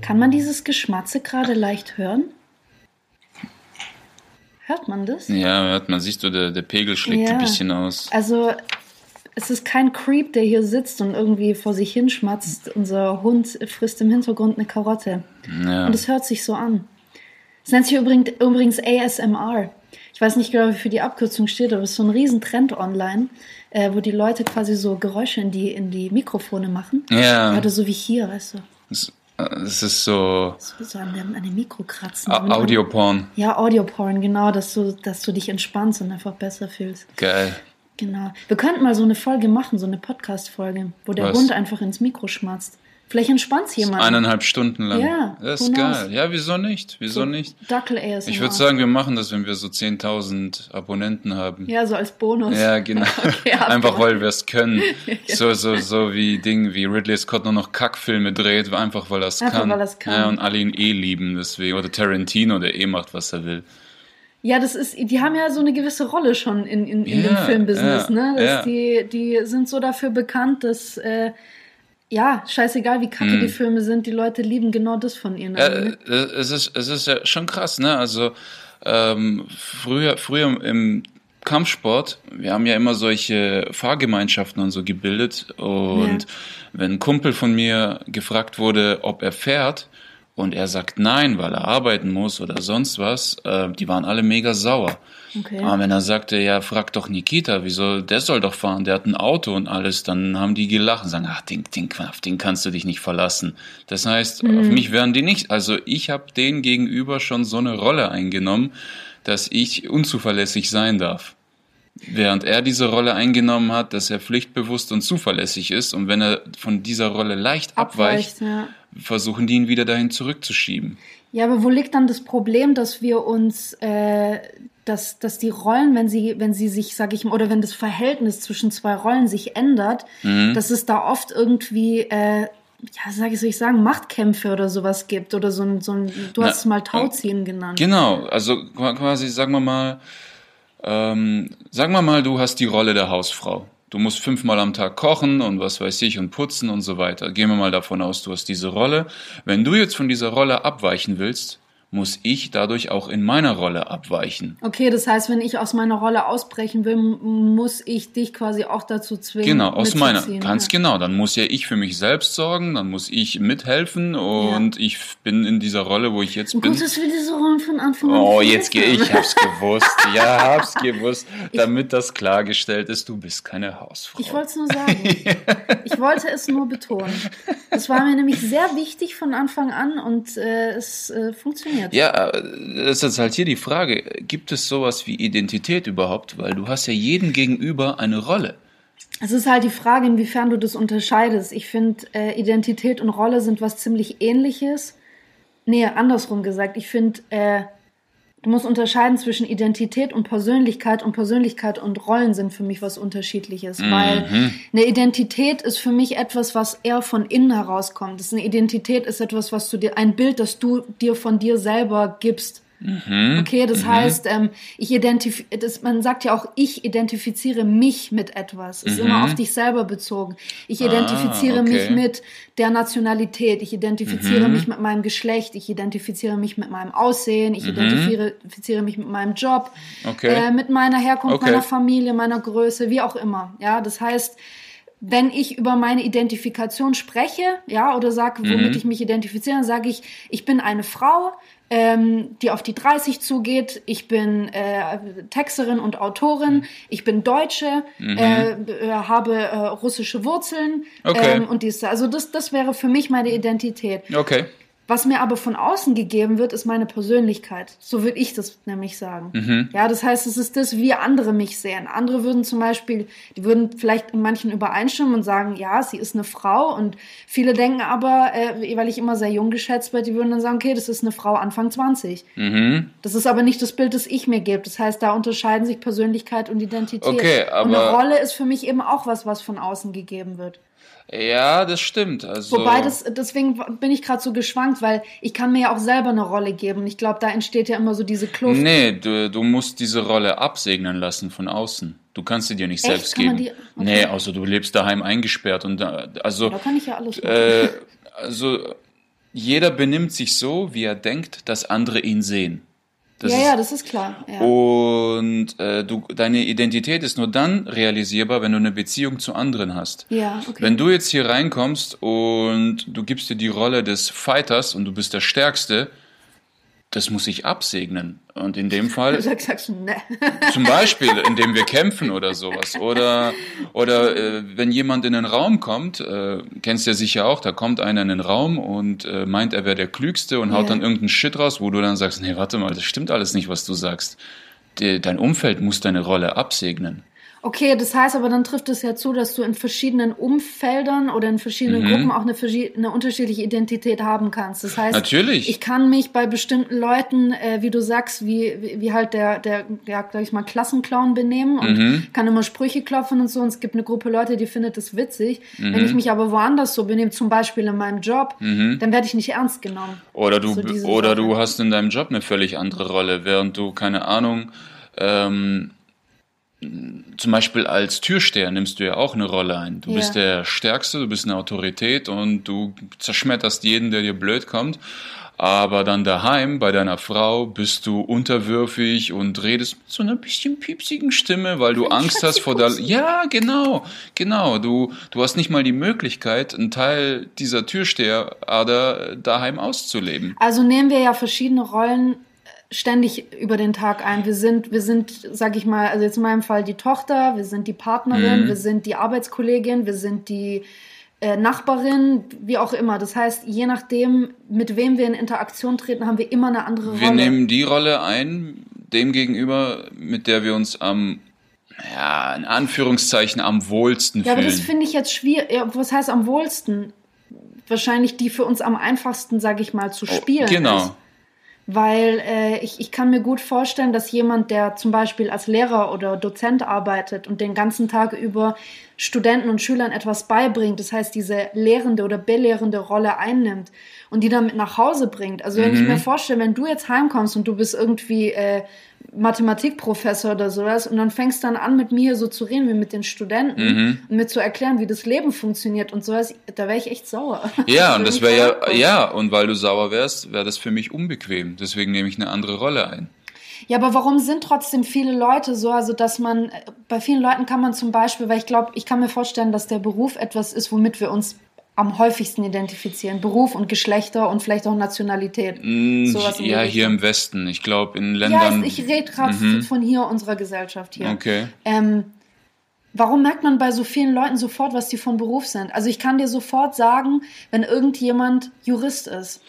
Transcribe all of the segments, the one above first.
Kann man dieses Geschmatze gerade leicht hören? Hört man das? Ja, hört man, siehst du, der, der Pegel schlägt ein bisschen aus. Also, es ist kein Creep, der hier sitzt und irgendwie vor sich hinschmatzt. Unser Hund frisst im Hintergrund eine Karotte. Ja. Und es hört sich so an. Es nennt sich übrigens, übrigens ASMR. Ich weiß nicht genau, wie für die Abkürzung steht, aber es ist so ein Riesentrend online, äh, wo die Leute quasi so Geräusche in die, in die Mikrofone machen. Ja. Oder so wie hier, weißt du. Es, es ist so So, so an, dem, an dem Mikro kratzen. Audioporn. Ja, Audioporn, genau, dass du, dass du dich entspannst und einfach besser fühlst. Geil. Genau. Wir könnten mal so eine Folge machen, so eine Podcast-Folge, wo der Was? Hund einfach ins Mikro schmatzt. Vielleicht entspannt jemand. Eineinhalb Stunden lang. Ja, Das ist geil. Ja, wieso nicht? Wieso nicht? Dackel ASMR. Ich würde sagen, wir machen das, wenn wir so 10.000 Abonnenten haben. Ja, so als Bonus. Ja, genau. Okay, einfach weil wir es können. So, so, so wie Ding, wie Ridley Scott nur noch Kackfilme dreht, einfach weil er es kann. weil kann. Ja, und alle ihn eh lieben, deswegen. Oder Tarantino, der eh macht, was er will. Ja, das ist, die haben ja so eine gewisse Rolle schon in, in, in Ja, dem Filmbusiness, ja, ne? Ja. die, die sind so dafür bekannt, dass, äh, ja, scheißegal wie kacke die Filme sind, die Leute lieben genau das von ihnen. Ja, ne? äh, es ist, es ist ja schon krass, ne? Also ähm, früher, früher im Kampfsport, wir haben ja immer solche Fahrgemeinschaften und so gebildet. Und Ja. wenn ein Kumpel von mir gefragt wurde, ob er fährt, und er sagt nein, weil er arbeiten muss oder sonst was, äh, die waren alle mega sauer. Okay. Aber wenn er sagte, ja, frag doch Nikita, wieso, der soll doch fahren, der hat ein Auto und alles, dann haben die gelacht und sagen, ach, den, den, auf den kannst du dich nicht verlassen. Das heißt, auf mich werden die nicht. Also ich habe denen gegenüber schon so eine Rolle eingenommen, dass ich unzuverlässig sein darf. Während er diese Rolle eingenommen hat, dass er pflichtbewusst und zuverlässig ist und wenn er von dieser Rolle leicht abweicht, Abweicht, ja. versuchen die ihn wieder dahin zurückzuschieben. Ja, aber wo liegt dann das Problem, dass wir uns, äh, dass, dass die Rollen, wenn sie, wenn sie sich, sag ich mal, oder wenn das Verhältnis zwischen zwei Rollen sich ändert, Mhm. dass es da oft irgendwie, äh, ja, sag ich, soll ich sagen, Machtkämpfe oder sowas gibt oder so ein, so ein du Na, hast es mal Tauziehen genannt. Genau, also qua- quasi, sagen wir mal, ähm, sagen wir mal, du hast die Rolle der Hausfrau. Du musst fünfmal am Tag kochen und was weiß ich und putzen und so weiter. Gehen wir mal davon aus, du hast diese Rolle. Wenn du jetzt von dieser Rolle abweichen willst, muss ich dadurch auch in meiner Rolle abweichen. Okay, das heißt, wenn ich aus meiner Rolle ausbrechen will, muss ich dich quasi auch dazu zwingen. Genau, aus meiner, ganz ja. genau. Dann muss ja ich für mich selbst sorgen, dann muss ich mithelfen und ich bin in dieser Rolle, wo ich jetzt Oh bin. Gut, dass wir diese Rollen von Anfang an Oh, jetzt gehe ich, hab's gewusst. Ja, hab's gewusst. Damit das klargestellt ist, du bist keine Hausfrau. Ich wollte es nur sagen. Ich wollte es nur betonen. Das war mir nämlich sehr wichtig von Anfang an und äh, es äh, funktioniert. Ja, äh, das ist halt hier die Frage. Gibt es sowas wie Identität überhaupt? Weil du hast ja jedem gegenüber eine Rolle. Es ist halt die Frage, inwiefern du das unterscheidest. Ich finde, äh, Identität und Rolle sind was ziemlich ähnliches. Nee, andersrum gesagt. Ich finde, äh, du musst unterscheiden zwischen Identität und Persönlichkeit und Persönlichkeit und Rollen sind für mich was Unterschiedliches. Weil eine Identität ist für mich etwas, was eher von innen herauskommt. Das ist eine Identität ist etwas, was du dir, ein Bild, das du dir von dir selber gibst. Okay, das heißt, ähm, ich identif das, man sagt ja auch, ich identifiziere mich mit etwas. Ist immer auf dich selber bezogen. Ich identifiziere okay. mich mit der Nationalität. Ich identifiziere mich mit meinem Geschlecht. Ich identifiziere mich mit meinem Aussehen. Ich identifiziere mich mit meinem Job. Okay. Äh, mit meiner Herkunft, Okay. meiner Familie, meiner Größe, wie auch immer. Ja, das heißt, wenn ich über meine Identifikation spreche, ja, oder sage, womit ich mich identifiziere, dann sage ich, ich bin eine Frau, ähm, die auf die 30 zugeht. Ich bin äh, Texterin und Autorin. Ich bin Deutsche, äh, äh, habe äh, russische Wurzeln Okay. ähm, und dies. Also das, das wäre für mich meine Identität. Okay. Was mir aber von außen gegeben wird, ist meine Persönlichkeit. So würde ich das nämlich sagen. Mhm. Ja, das heißt, es ist das, wie andere mich sehen. Andere würden zum Beispiel, die würden vielleicht in manchen übereinstimmen und sagen, ja, sie ist eine Frau. Und viele denken aber, äh, weil ich immer sehr jung geschätzt werde, die würden dann sagen, okay, das ist eine Frau Anfang 20. Mhm. Das ist aber nicht das Bild, das ich mir gebe. Das heißt, da unterscheiden sich Persönlichkeit und Identität. Okay, und eine aber- Rolle ist für mich eben auch was, was von außen gegeben wird. Ja, das stimmt. Also, Wobei das, deswegen bin ich gerade so geschwankt, weil ich kann mir ja auch selber eine Rolle geben. Ich glaube, da entsteht ja immer so diese Kluft. Nee, du, du musst diese Rolle absegnen lassen von außen. Du kannst sie dir nicht Echt? selbst Kann geben. die- Nee, okay. außer du lebst daheim eingesperrt und da, also Da kann ich ja alles machen. äh, also jeder benimmt sich so, wie er denkt, dass andere ihn sehen. Das ja, ist, ja, das ist klar. Ja. Und äh, du, deine Identität ist nur dann realisierbar, wenn du eine Beziehung zu anderen hast. Ja, okay. Wenn du jetzt hier reinkommst und du gibst dir die Rolle des Fighters und du bist der Stärkste, das muss ich absegnen. Und in dem Fall Du sagst, ne. zum Beispiel, indem wir kämpfen oder sowas. Oder, oder äh, wenn jemand in den Raum kommt, äh, kennst du ja sicher auch, da kommt einer in den Raum und äh, meint, er wäre der Klügste und haut Ja. dann irgendeinen Shit raus, wo du dann sagst, nee, warte mal, das stimmt alles nicht, was du sagst. De, dein Umfeld muss deine Rolle absegnen. Okay, das heißt aber, dann trifft es ja zu, dass du in verschiedenen Umfeldern oder in verschiedenen Mhm. Gruppen auch eine, eine unterschiedliche Identität haben kannst. Das heißt, Natürlich. ich kann mich bei bestimmten Leuten, äh, wie du sagst, wie, wie, wie halt der, der, ja, sag ich mal, Klassenclown benehmen und Mhm. kann immer Sprüche klopfen und so. Und es gibt eine Gruppe Leute, die findet das witzig. Mhm. Wenn ich mich aber woanders so benehme, zum Beispiel in meinem Job, dann werde ich nicht ernst genommen. Oder du, So oder Sache. du hast in deinem Job eine völlig andere Rolle, während du, keine Ahnung, ähm, zum Beispiel als Türsteher nimmst du ja auch eine Rolle ein. Du Ja. bist der Stärkste, du bist eine Autorität und du zerschmetterst jeden, der dir blöd kommt. Aber dann daheim bei deiner Frau bist du unterwürfig und redest mit so einer bisschen piepsigen Stimme, weil du Angst hast vor der. Ja, genau, genau. Du, du hast nicht mal die Möglichkeit, einen Teil dieser Türsteherader daheim auszuleben. Also nehmen wir ja verschiedene Rollen ständig über den Tag ein. Wir sind, wir sind, sag ich mal, also jetzt in meinem Fall die Tochter, wir sind die Partnerin, Mhm. wir sind die Arbeitskollegin, wir sind die äh, Nachbarin, wie auch immer. Das heißt, je nachdem, mit wem wir in Interaktion treten, haben wir immer eine andere Wir Rolle. nehmen die Rolle ein, dem gegenüber, mit der wir uns am, ja, in Anführungszeichen am wohlsten ja, aber fühlen. das finde ich jetzt schwierig. Ja, was heißt am wohlsten? Wahrscheinlich die für uns am einfachsten, sag ich mal, zu spielen. genau. Ist. Weil äh, ich, ich kann mir gut vorstellen, dass jemand, der zum Beispiel als Lehrer oder Dozent arbeitet und den ganzen Tag über Studenten und Schülern etwas beibringt, das heißt diese lehrende oder belehrende Rolle einnimmt und die dann mit nach Hause bringt. Also wenn ich Mhm. mir vorstelle, wenn du jetzt heimkommst und du bist irgendwie äh, Mathematikprofessor oder sowas und dann fängst dann an mit mir so zu reden wie mit den Studenten Mhm. und mir zu erklären, wie das Leben funktioniert und sowas, da wäre ich echt sauer. Ja, und das wäre ja, ja, und weil du sauer wärst, wäre das für mich unbequem. Deswegen nehme ich eine andere Rolle ein. Ja, aber warum sind trotzdem viele Leute so, also dass man, äh, bei vielen Leuten kann man zum Beispiel, weil ich glaube, ich kann mir vorstellen, dass der Beruf etwas ist, womit wir uns am häufigsten identifizieren. Beruf und Geschlechter und vielleicht auch Nationalität. Sowas in die ja, hier im Westen. Ich glaube, in Ja, Ländern. ich, ich rede gerade von hier, unserer Gesellschaft hier. Okay. Ähm, warum merkt man bei so vielen Leuten sofort, was die von Beruf sind? Also ich kann dir sofort sagen, wenn irgendjemand Jurist ist.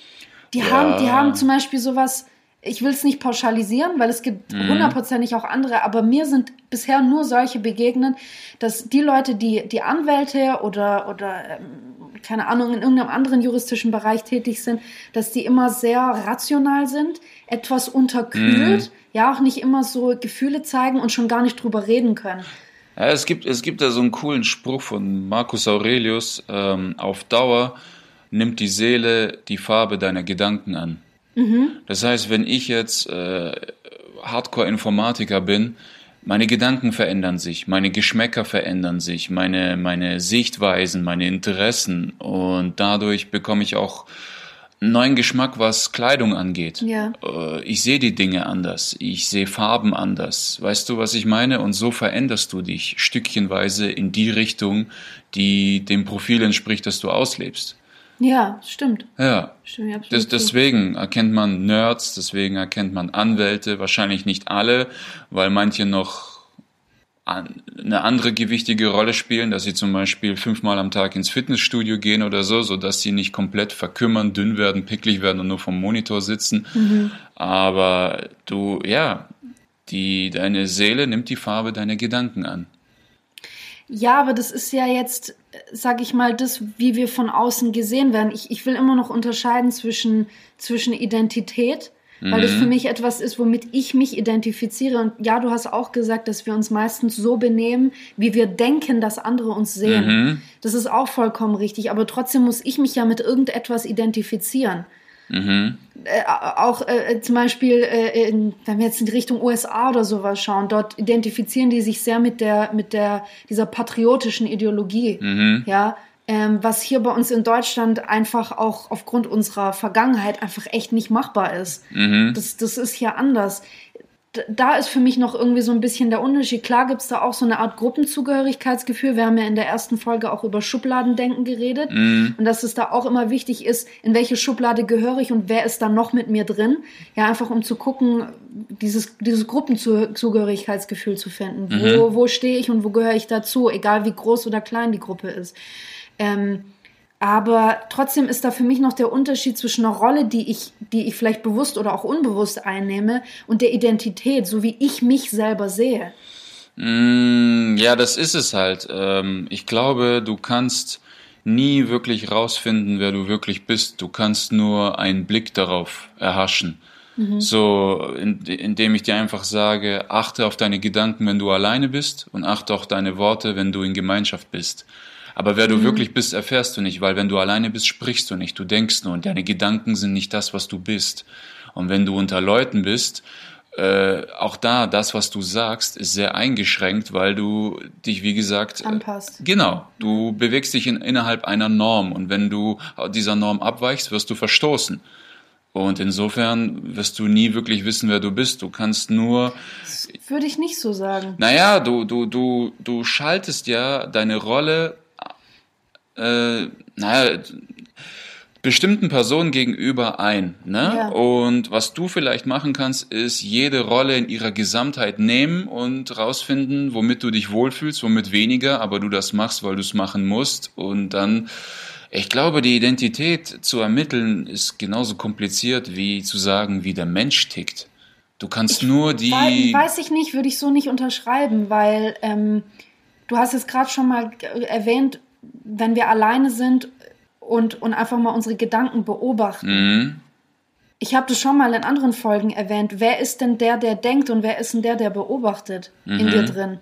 Die, Ja. haben, die haben zum Beispiel sowas, ich will es nicht pauschalisieren, weil es gibt hundertprozentig auch andere, aber mir sind bisher nur solche begegnet, dass die Leute, die, die Anwälte oder, oder ähm, keine Ahnung, in irgendeinem anderen juristischen Bereich tätig sind, dass die immer sehr rational sind, etwas unterkühlt, ja auch nicht immer so Gefühle zeigen und schon gar nicht drüber reden können. Ja, es gibt, es gibt da so einen coolen Spruch von Marcus Aurelius. Ähm, auf Dauer nimmt die Seele die Farbe deiner Gedanken an. Das heißt, wenn ich jetzt äh, Hardcore-Informatiker bin, meine Gedanken verändern sich, meine Geschmäcker verändern sich, meine, meine Sichtweisen, meine Interessen und dadurch bekomme ich auch einen neuen Geschmack, was Kleidung angeht. Ja. Äh, Ich sehe die Dinge anders, ich sehe Farben anders. Weißt du, was ich meine? Und so veränderst du dich stückchenweise in die Richtung, die dem Profil entspricht, das du auslebst. Ja, stimmt. Ja. Absolut Das, zu. deswegen erkennt man Nerds, deswegen erkennt man Anwälte, wahrscheinlich nicht alle, weil manche noch eine andere gewichtige Rolle spielen, dass sie zum Beispiel fünfmal am Tag ins Fitnessstudio gehen oder so, so dass sie nicht komplett verkümmern, dünn werden, picklig werden und nur vom Monitor sitzen. Mhm. Aber du, ja, die, deine Seele nimmt die Farbe deiner Gedanken an. Ja, aber das ist ja jetzt, sag ich mal, das, wie wir von außen gesehen werden. Ich, ich will immer noch unterscheiden zwischen, zwischen Identität weil das für mhm. mich etwas ist, womit ich mich identifiziere. Und ja, du hast auch gesagt, dass wir uns meistens so benehmen, wie wir denken, dass andere uns sehen. Mhm. Das ist auch vollkommen richtig. Aber trotzdem muss ich mich ja mit irgendetwas identifizieren. Mhm. Äh, auch äh, zum Beispiel, äh, in, wenn wir jetzt in Richtung USA oder sowas schauen, dort identifizieren die sich sehr mit der, mit der, dieser patriotischen Ideologie. Mhm. Ja, ähm, was hier bei uns in Deutschland einfach auch aufgrund unserer Vergangenheit einfach echt nicht machbar ist. Mhm. Das, das ist hier anders. Da ist für mich noch irgendwie so ein bisschen der Unterschied. Klar gibt's da auch so eine Art Gruppenzugehörigkeitsgefühl. Wir haben ja in der ersten Folge auch über Schubladendenken geredet. Mhm. Und dass es da auch immer wichtig ist, in welche Schublade gehöre ich und wer ist da noch mit mir drin. Ja, einfach um zu gucken, dieses, dieses Gruppenzugehörigkeitsgefühl zu finden. Mhm. Wo, wo stehe ich und wo gehöre ich dazu, egal wie groß oder klein die Gruppe ist. Ähm, aber trotzdem ist da für mich noch der Unterschied zwischen einer Rolle, die ich, die ich vielleicht bewusst oder auch unbewusst einnehme, und der Identität, so wie ich mich selber sehe. Mm, ja, das ist es halt. Ähm, ich glaube, du kannst nie wirklich rausfinden, wer du wirklich bist. Du kannst nur einen Blick darauf erhaschen. Mhm. So, in, indem ich dir einfach sage, achte auf deine Gedanken, wenn du alleine bist und achte auf deine Worte, wenn du in Gemeinschaft bist. Aber wer du mhm. wirklich bist, erfährst du nicht, weil wenn du alleine bist, sprichst du nicht, du denkst nur und deine Gedanken sind nicht das, was du bist. Und wenn du unter Leuten bist, äh, auch da, das, was du sagst, ist sehr eingeschränkt, weil du dich, wie gesagt, äh, anpasst. Genau, du bewegst dich in, innerhalb einer Norm und wenn du dieser Norm abweichst, wirst du verstoßen. Und insofern wirst du nie wirklich wissen, wer du bist. Du kannst nur. Das würde ich nicht so sagen. Naja, du, du, du, du schaltest ja deine Rolle äh, naja, bestimmten Personen gegenüber ein. Ne? Ja. Und was du vielleicht machen kannst, ist jede Rolle in ihrer Gesamtheit nehmen und rausfinden, womit du dich wohlfühlst, womit weniger, aber du das machst, weil du es machen musst. Und dann, ich glaube, die Identität zu ermitteln ist genauso kompliziert wie zu sagen, wie der Mensch tickt. Du kannst ich nur die. Weiß ich nicht, würde ich so nicht unterschreiben, weil ähm, du hast es gerade schon mal erwähnt, wenn wir alleine sind und, und einfach mal unsere Gedanken beobachten. Mhm. Ich habe das schon mal in anderen Folgen erwähnt. Wer ist denn der, der denkt und wer ist denn der, der beobachtet mhm. in dir drin?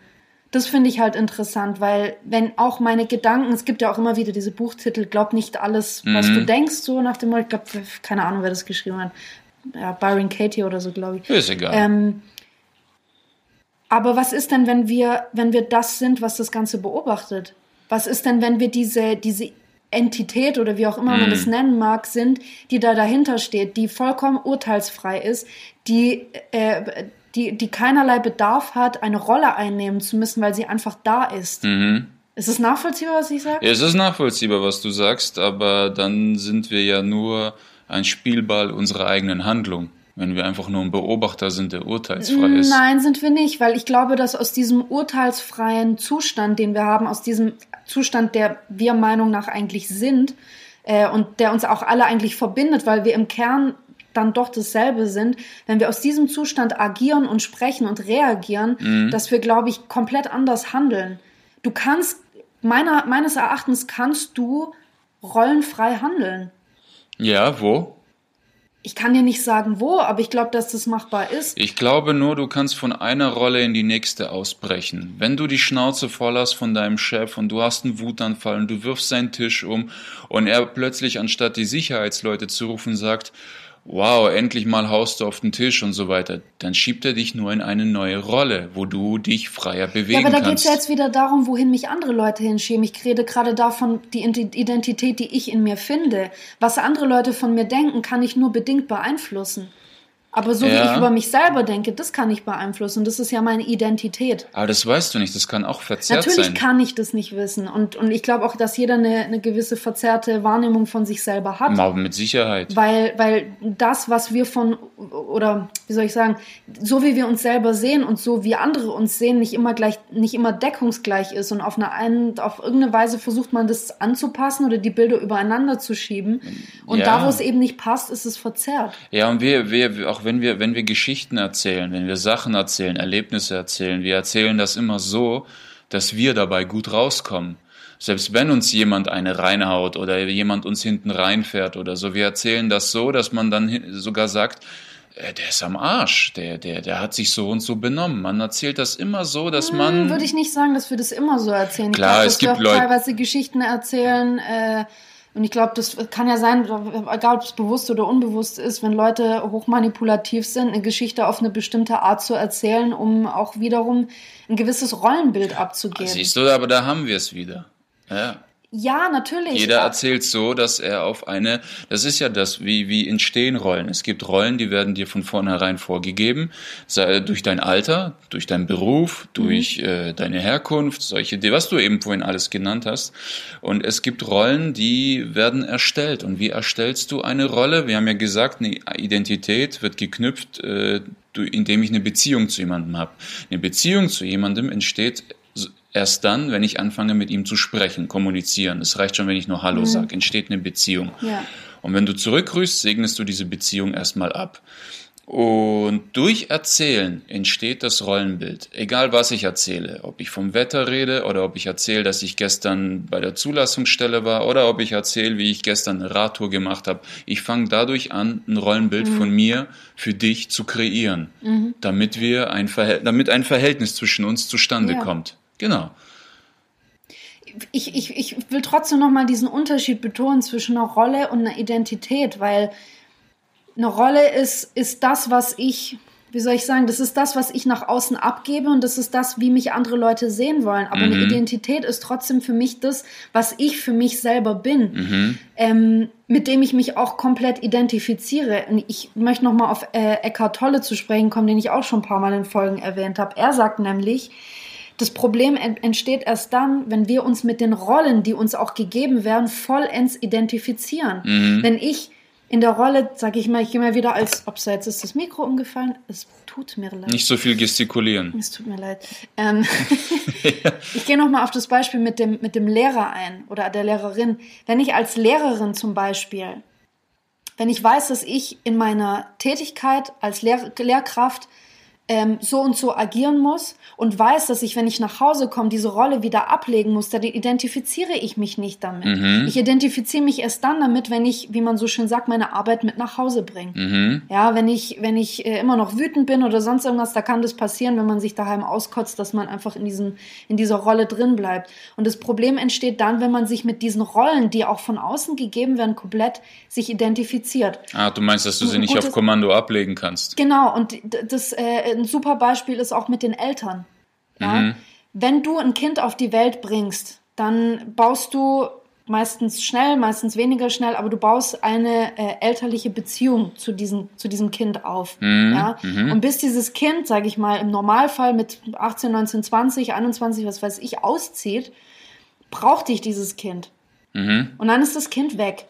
Das finde ich halt interessant, weil wenn auch meine Gedanken, es gibt ja auch immer wieder diese Buchtitel, glaub nicht alles, was mhm. du denkst, so nach dem Motto, ich glaube, keine Ahnung, wer das geschrieben hat. Ja, Byron Katie oder so, glaube ich. Ist egal. Ähm, aber was ist denn, wenn wir, wenn wir das sind, was das Ganze beobachtet? Was ist denn, wenn wir diese, diese Entität oder wie auch immer man das mm. nennen mag, sind, die da dahinter steht, die vollkommen urteilsfrei ist, die, äh, die, die keinerlei Bedarf hat, eine Rolle einnehmen zu müssen, weil sie einfach da ist. Mhm. Ist es nachvollziehbar, was ich sage? es ist nachvollziehbar, was du sagst, aber dann sind wir ja nur ein Spielball unserer eigenen Handlung wenn wir einfach nur ein Beobachter sind, der urteilsfrei ist. Nein, sind wir nicht, weil ich glaube, dass aus diesem urteilsfreien Zustand, den wir haben, aus diesem Zustand, der wir Meinung nach eigentlich sind äh, und der uns auch alle eigentlich verbindet, weil wir im Kern dann doch dasselbe sind, wenn wir aus diesem Zustand agieren und sprechen und reagieren, mhm. dass wir, glaube ich, komplett anders handeln. Du kannst, meiner, meines Erachtens kannst du rollenfrei handeln. Ja, wo? Ich kann dir nicht sagen, wo, aber ich glaube, dass das machbar ist. Ich glaube nur, du kannst von einer Rolle in die nächste ausbrechen. Wenn du die Schnauze voll hast von deinem Chef und du hast einen Wutanfall und du wirfst seinen Tisch um und er plötzlich anstatt die Sicherheitsleute zu rufen sagt, wow, endlich mal haust du auf den Tisch und so weiter, dann schiebt er dich nur in eine neue Rolle, wo du dich freier bewegen kannst. Ja, aber da geht es ja jetzt wieder darum, wohin mich andere Leute hinschieben. Ich rede gerade davon, die Identität, die ich in mir finde. Was andere Leute von mir denken, kann ich nur bedingt beeinflussen. Aber so wie Ja. ich über mich selber denke, das kann ich beeinflussen. Das ist ja meine Identität. Aber das weißt du nicht, das kann auch verzerrt Natürlich sein. kann ich das nicht wissen. Und, und ich glaube auch, dass jeder eine, eine gewisse verzerrte Wahrnehmung von sich selber hat. Aber mit Sicherheit. Weil, weil das, was wir von, oder wie soll ich sagen, so wie wir uns selber sehen und so wie andere uns sehen, nicht immer gleich, nicht immer deckungsgleich ist und auf eine einen, auf irgendeine Weise versucht man das anzupassen oder die Bilder übereinander zu schieben. Und Ja. da, wo es eben nicht passt, ist es verzerrt. Ja, und wir, wir, auch wenn wir, wenn wir Geschichten erzählen, wenn wir Sachen erzählen, Erlebnisse erzählen, wir erzählen das immer so, dass wir dabei gut rauskommen. Selbst wenn uns jemand eine reinhaut oder jemand uns hinten reinfährt oder so, wir erzählen das so, dass man dann sogar sagt, äh, der ist am Arsch, der, der, der hat sich so und so benommen. Man erzählt das immer so, dass man. Hm, Würde ich nicht sagen, dass wir das immer so erzählen. Ich Klar, glaube, es gibt Leute- teilweise Geschichten erzählen. Äh, und ich glaube, das kann ja sein, egal ob es bewusst oder unbewusst ist, wenn Leute hochmanipulativ sind, eine Geschichte auf eine bestimmte Art zu erzählen, um auch wiederum ein gewisses Rollenbild abzugeben. Siehst du, aber da haben wir es wieder. Ja. Ja, natürlich. Jeder erzählt so, dass er auf eine, das ist ja das, wie, wie entstehen Rollen. Es gibt Rollen, die werden dir von vornherein vorgegeben, sei durch dein Alter, durch deinen Beruf, durch äh, deine Herkunft, solche, was du eben vorhin alles genannt hast. Und es gibt Rollen, die werden erstellt. Und wie erstellst du eine Rolle? Wir haben ja gesagt, eine Identität wird geknüpft, äh, indem ich eine Beziehung zu jemandem habe. Eine Beziehung zu jemandem entsteht erst dann, wenn ich anfange, mit ihm zu sprechen, kommunizieren. Es reicht schon, wenn ich nur Hallo sage. Entsteht eine Beziehung. Ja. Und wenn du zurückgrüßt, segnest du diese Beziehung erstmal ab. Und durch Erzählen entsteht das Rollenbild. Egal was ich erzähle, ob ich vom Wetter rede oder ob ich erzähle, dass ich gestern bei der Zulassungsstelle war oder ob ich erzähle, wie ich gestern eine Radtour gemacht habe. Ich fange dadurch an, ein Rollenbild von mir für dich zu kreieren, damit wir ein Verhält damit ein Verhältnis zwischen uns zustande Ja. kommt. Genau. ich, ich, ich will trotzdem nochmal diesen Unterschied betonen zwischen einer Rolle und einer Identität, weil eine Rolle ist, ist das, was ich, wie soll ich sagen, das ist das, was ich nach außen abgebe und das ist das, wie mich andere Leute sehen wollen. Aber eine Identität ist trotzdem für mich das, was ich für mich selber bin, ähm, mit dem ich mich auch komplett identifiziere. Und ich möchte nochmal auf äh, Eckhart Tolle zu sprechen kommen, den ich auch schon ein paar Mal in Folgen erwähnt habe. Er sagt nämlich, das Problem ent- entsteht erst dann, wenn wir uns mit den Rollen, die uns auch gegeben werden, vollends identifizieren. Wenn ich in der Rolle, sag ich mal, ich gehe mal wieder als, ob jetzt ist das Mikro umgefallen, es tut mir leid. Nicht so viel gestikulieren. Es tut mir leid. Ähm, ich gehe nochmal auf das Beispiel mit dem, mit dem Lehrer ein oder der Lehrerin. Wenn ich als Lehrerin zum Beispiel, wenn ich weiß, dass ich in meiner Tätigkeit als Lehr Lehrkraft ähm, so und so agieren muss und weiß, dass ich, wenn ich nach Hause komme, diese Rolle wieder ablegen muss, dann identifiziere ich mich nicht damit. Ich identifiziere mich erst dann damit, wenn ich, wie man so schön sagt, meine Arbeit mit nach Hause bringe. Ja, wenn ich, wenn ich äh, immer noch wütend bin oder sonst irgendwas, da kann das passieren, wenn man sich daheim auskotzt, dass man einfach in diesem, in dieser Rolle drin bleibt. Und das Problem entsteht dann, wenn man sich mit diesen Rollen, die auch von außen gegeben werden, komplett sich identifiziert. Ah, du meinst, dass du sie nicht auf Kommando ablegen kannst. Genau, und das äh, ein super Beispiel ist auch mit den Eltern. Ja? Wenn du ein Kind auf die Welt bringst, dann baust du meistens schnell, meistens weniger schnell, aber du baust eine äh, elterliche Beziehung zu diesem, zu diesem Kind auf. Ja? Und bis dieses Kind, sage ich mal, im Normalfall mit 18, 19, 20, 21, was weiß ich, auszieht, braucht dich dieses Kind. Und dann ist das Kind weg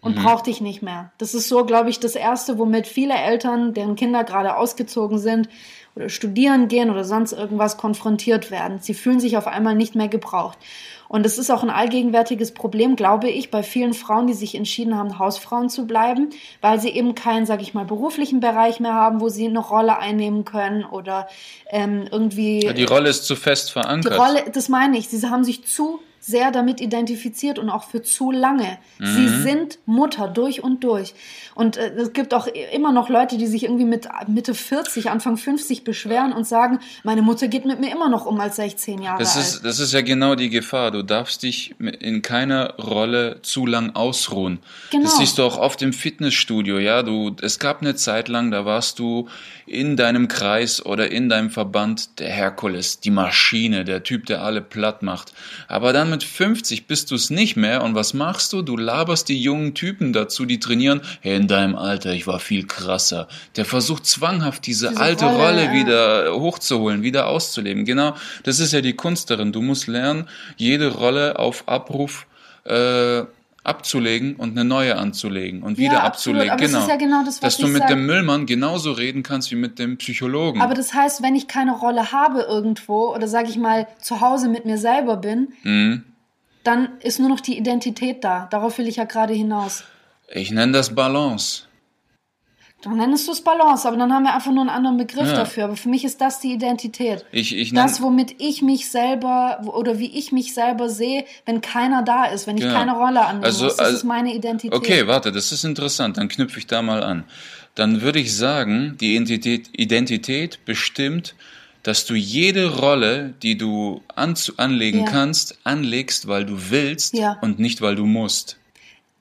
und braucht dich nicht mehr. Das ist so, glaube ich, das Erste, womit viele Eltern, deren Kinder gerade ausgezogen sind oder studieren gehen oder sonst irgendwas konfrontiert werden. Sie fühlen sich auf einmal nicht mehr gebraucht. Und es ist auch ein allgegenwärtiges Problem, glaube ich, bei vielen Frauen, die sich entschieden haben, Hausfrauen zu bleiben, weil sie eben keinen, sage ich mal, beruflichen Bereich mehr haben, wo sie eine Rolle einnehmen können oder ähm, irgendwie. Ja, die Rolle ist zu fest Die verankert. Rolle, das meine ich, sie haben sich zu sehr damit identifiziert und auch für zu lange. Sie Mhm. sind Mutter durch und durch. Und äh, es gibt auch immer noch Leute, die sich irgendwie mit Mitte 40, Anfang 50 beschweren und sagen, meine Mutter geht mit mir immer noch um als 16 Jahre Das alt. ist, das ist ja genau die Gefahr. Du darfst dich in keiner Rolle zu lang ausruhen. Genau. Das siehst du auch oft im Fitnessstudio, ja. Du, es gab eine Zeit lang, da warst du in deinem Kreis oder in deinem Verband der Herkules, die Maschine, der Typ, der alle platt macht. Aber dann dann mit 50 bist du es nicht mehr und was machst du? Du laberst die jungen Typen dazu, die trainieren, hey, in deinem Alter, ich war viel krasser. Der versucht zwanghaft diese, Diese alte Rolle, Rolle ja. wieder hochzuholen, wieder auszuleben. Genau, das ist ja die Kunst darin. Du musst lernen, jede Rolle auf Abruf äh, abzulegen und eine neue anzulegen und wieder Ja, absolut. abzulegen. Es genau. ist ja genau das, was Dass du mit sag. dem Müllmann genauso reden kannst wie mit dem Psychologen. Aber das heißt, wenn ich keine Rolle habe irgendwo oder sage ich mal zu Hause mit mir selber bin, Mhm. Dann ist nur noch die Identität da. Darauf will ich ja gerade hinaus. ich nenne das Balance. Dann nennst du es Balance, aber dann haben wir einfach nur einen anderen Begriff Ja. dafür. Aber für mich ist das die Identität. Ich, ich Das, womit ich mich selber oder wie ich mich selber sehe, wenn keiner da ist, wenn ich Genau. keine Rolle annehme. Also, das also- ist meine Identität. Okay, warte, das ist interessant. Dann knüpfe ich da mal an. Dann würde ich sagen, die Identität, Identität bestimmt, dass du jede Rolle, die du anlegen Ja. kannst, anlegst, weil du willst Ja. und nicht, weil du musst.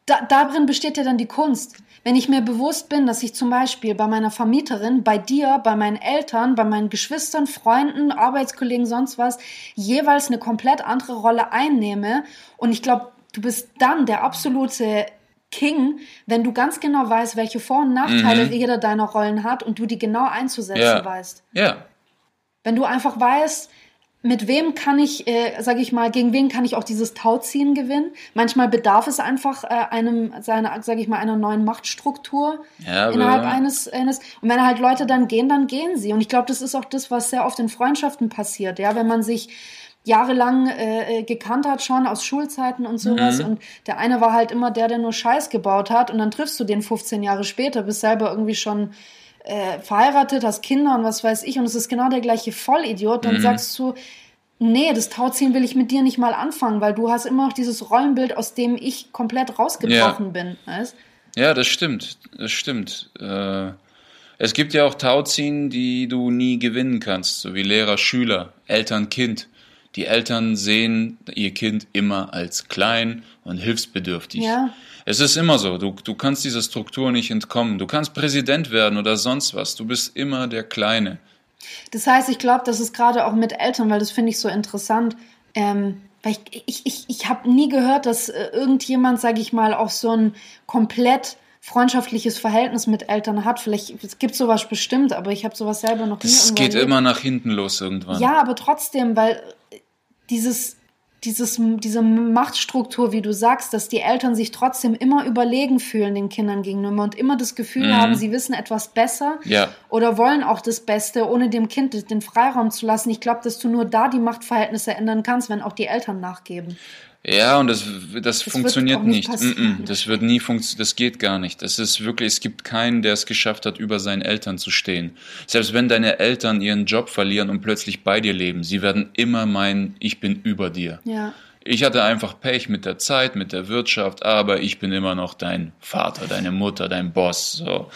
Da, darin besteht ja dann die Kunst. Wenn ich mir bewusst bin, dass ich zum Beispiel bei meiner Vermieterin, bei dir, bei meinen Eltern, bei meinen Geschwistern, Freunden, Arbeitskollegen, sonst was, jeweils eine komplett andere Rolle einnehme. Und ich glaube, du bist dann der absolute King, wenn du ganz genau weißt, welche Vor- und Nachteile jeder deiner Rollen hat und du die genau einzusetzen Mhm. Ja. weißt. Ja, Wenn du einfach weißt, mit wem kann ich, äh, sage ich mal, gegen wen kann ich auch dieses Tauziehen gewinnen? Manchmal bedarf es einfach äh, einem, seiner, sage ich mal, einer neuen Machtstruktur Ja, innerhalb eines, eines. Und wenn halt Leute dann gehen, dann gehen sie. Und ich glaube, das ist auch das, was sehr oft in Freundschaften passiert. Ja, wenn man sich jahrelang äh, äh, gekannt hat schon aus Schulzeiten und sowas Mhm. und der eine war halt immer der, der nur Scheiß gebaut hat und dann triffst du den 15 Jahre später, bist selber irgendwie schon äh, verheiratet, hast Kinder und was weiß ich und es ist genau der gleiche Vollidiot, Mhm. dann sagst du, nee, das Tauziehen will ich mit dir nicht mal anfangen, weil du hast immer noch dieses Rollenbild, aus dem ich komplett rausgebrochen bin. Weißt? Ja, das stimmt. Das stimmt. Äh, es gibt ja auch Tauziehen, die du nie gewinnen kannst, so wie Lehrer, Schüler, Eltern, Kind. Die Eltern sehen ihr Kind immer als klein und hilfsbedürftig. Ja. Es ist immer so. Du, du kannst dieser Struktur nicht entkommen. Du kannst Präsident werden oder sonst was. Du bist immer der Kleine. Das heißt, ich glaube, das ist gerade auch mit Eltern, weil das finde ich so interessant. Ähm, weil ich ich, ich, ich habe nie gehört, dass äh, irgendjemand, sage ich mal, auch so ein komplett freundschaftliches Verhältnis mit Eltern hat. Vielleicht es gibt sowas bestimmt, aber ich habe sowas selber noch nie Das irgendwo geht erlebt. immer nach hinten los irgendwann. Ja, aber trotzdem, weil äh, dieses, dieses, diese Machtstruktur, wie du sagst, dass die Eltern sich trotzdem immer überlegen fühlen den Kindern gegenüber und immer das Gefühl haben, sie wissen etwas besser Mhm. Ja. oder wollen auch das Beste, ohne dem Kind den Freiraum zu lassen. Ich glaube, dass du nur da die Machtverhältnisse ändern kannst, wenn auch die Eltern nachgeben. Ja, und das, das, wird funktioniert nicht nicht. passieren. Mm-mm, das wird nie funktionieren. Das geht gar nicht. Das ist wirklich, es gibt keinen, der es geschafft hat, über seinen Eltern zu stehen. Selbst wenn deine Eltern ihren Job verlieren und plötzlich bei dir leben, sie werden immer meinen, ich bin über dir. Ja. Ich hatte einfach Pech mit der Zeit, mit der Wirtschaft, aber ich bin immer noch dein Vater, deine Mutter, dein Boss. So.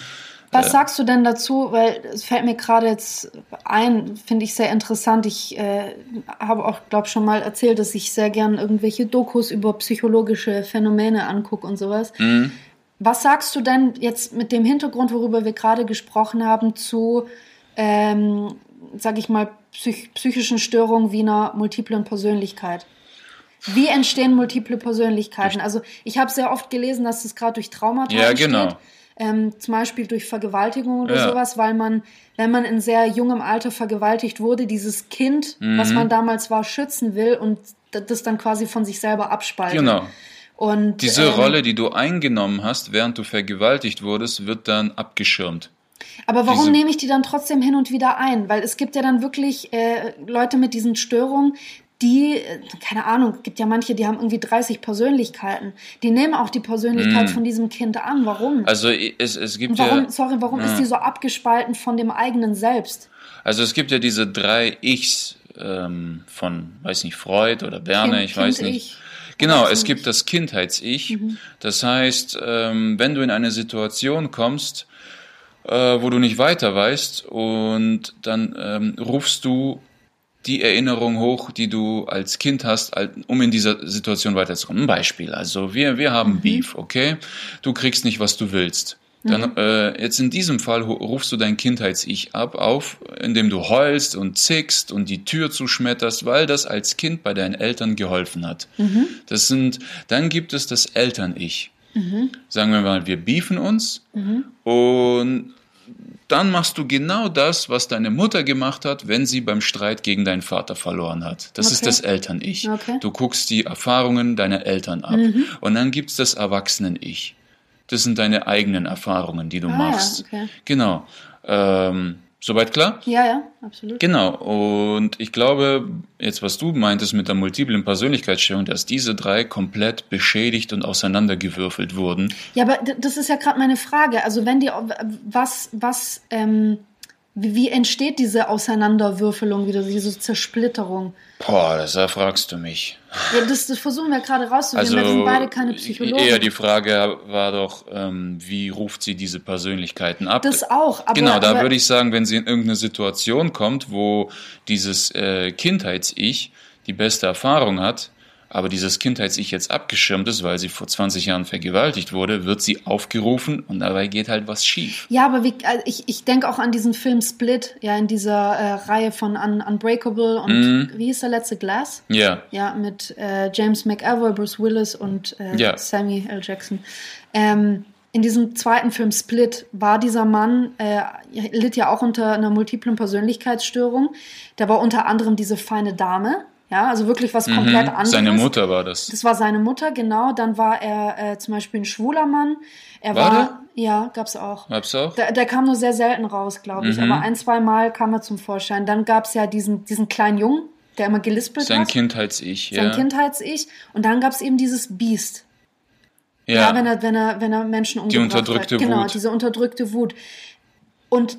Was sagst du denn dazu? Weil es fällt mir gerade jetzt ein, finde ich sehr interessant. Ich äh, habe auch, glaube schon mal erzählt, dass ich sehr gern irgendwelche Dokus über psychologische Phänomene angucke und sowas. Was sagst du denn jetzt mit dem Hintergrund, worüber wir gerade gesprochen haben, zu, ähm, sag ich mal, psych psychischen Störungen wie einer multiplen Persönlichkeit? Wie entstehen multiple Persönlichkeiten? Also ich habe sehr oft gelesen, dass es gerade durch Traumata Ja, entsteht. genau. Ähm, zum Beispiel durch Vergewaltigung oder Ja. sowas, weil man, wenn man in sehr jungem Alter vergewaltigt wurde, dieses Kind, Mhm. was man damals war, schützen will und das dann quasi von sich selber abspaltet. Genau. Und Diese ähm, Rolle, die du eingenommen hast, während du vergewaltigt wurdest, wird dann abgeschirmt. Aber warum diese- nehme ich die dann trotzdem hin und wieder ein? Weil es gibt ja dann wirklich äh, Leute mit diesen Störungen, die, keine Ahnung, gibt ja manche, die haben irgendwie 30 Persönlichkeiten. Die nehmen auch die Persönlichkeit von diesem Kind an. Warum? Mm. Also es, es gibt warum, ja, sorry, warum ist die so abgespalten von dem eigenen Selbst? also es gibt ja diese drei Ichs ähm, von, weiß nicht, Freud oder Berne, Kind- ich weiß Kind, nicht. Ich. Genau, Weiß es gibt das Kindheits-Ich. Mhm. Das heißt, ähm, wenn du in eine Situation kommst, äh, wo du nicht weiter weißt und dann ähm, rufst du die Erinnerung hoch, die du als Kind hast, um in dieser Situation weiterzukommen. Ein Beispiel. Also wir, wir haben Mhm. Beef, okay? Du kriegst nicht, was du willst. Dann äh, jetzt in diesem Fall rufst du dein Kindheits-Ich ab auf, indem du heulst und zickst und die Tür zuschmetterst, weil das als Kind bei deinen Eltern geholfen hat. Das sind, dann gibt es das Eltern-Ich. Sagen wir mal, wir beefen uns und dann machst du genau das, was deine Mutter gemacht hat, wenn sie beim Streit gegen deinen Vater verloren hat. Das ist Okay. das Eltern-Ich. Okay. Du guckst die Erfahrungen deiner Eltern ab. Und dann gibt's das Erwachsenen-Ich. Das sind deine eigenen Erfahrungen, die du Ah, ja, machst. okay. Genau. Ähm, soweit klar? Ja, ja, absolut. Genau. Und ich glaube, jetzt was du meintest mit der multiplen Persönlichkeitsstörung, dass diese drei komplett beschädigt und auseinandergewürfelt wurden. Ja, aber das ist ja gerade meine Frage. Also wenn die, was, was, ähm, wie, wie entsteht diese Auseinanderwürfelung wieder, diese Zersplitterung? Boah, das erfragst du mich. Ja, das, das versuchen wir gerade rauszufinden, Also wir sind beide keine Psychologen. eher die Frage war doch, ähm, wie ruft sie diese Persönlichkeiten ab? Das auch, aber- genau, da aber- würde ich sagen, wenn sie in irgendeine Situation kommt, wo dieses äh, Kindheits-Ich die beste Erfahrung hat, aber dieses Kindheits-Ich jetzt abgeschirmt ist, weil sie vor 20 Jahren vergewaltigt wurde, wird sie aufgerufen und dabei geht halt was schief. Ja, aber wie, also ich, ich denke auch an diesen Film Split, ja, in dieser äh, Reihe von Un Unbreakable und Mhm. wie hieß der letzte Glass? Ja, Ja, mit äh, James McAvoy, Bruce Willis und äh, Ja. Samuel L. Jackson. Ähm, in diesem zweiten Film Split war dieser Mann, äh, litt ja auch unter einer multiplen Persönlichkeitsstörung. Der war unter anderem diese feine Dame, ja, also wirklich was komplett anderes. Mhm. seine Mutter war das. Das war seine Mutter, genau. Dann war er äh, zum Beispiel ein schwuler Mann. Er War war, ja, gab's auch. Hab's auch? Der, der kam nur sehr selten raus, glaube ich. Mhm. Aber ein, zwei Mal kam er zum Vorschein. Dann gab's ja diesen, diesen kleinen Jungen, der immer gelispelt Sein hat. Kindheits-Ich, sein ja. Kindheits-Ich. Und dann gab's eben dieses Biest. Ja, ja. wenn er, wenn er, wenn er Menschen umgebracht unterdrückte hat. Genau, Wut. diese unterdrückte Wut. Und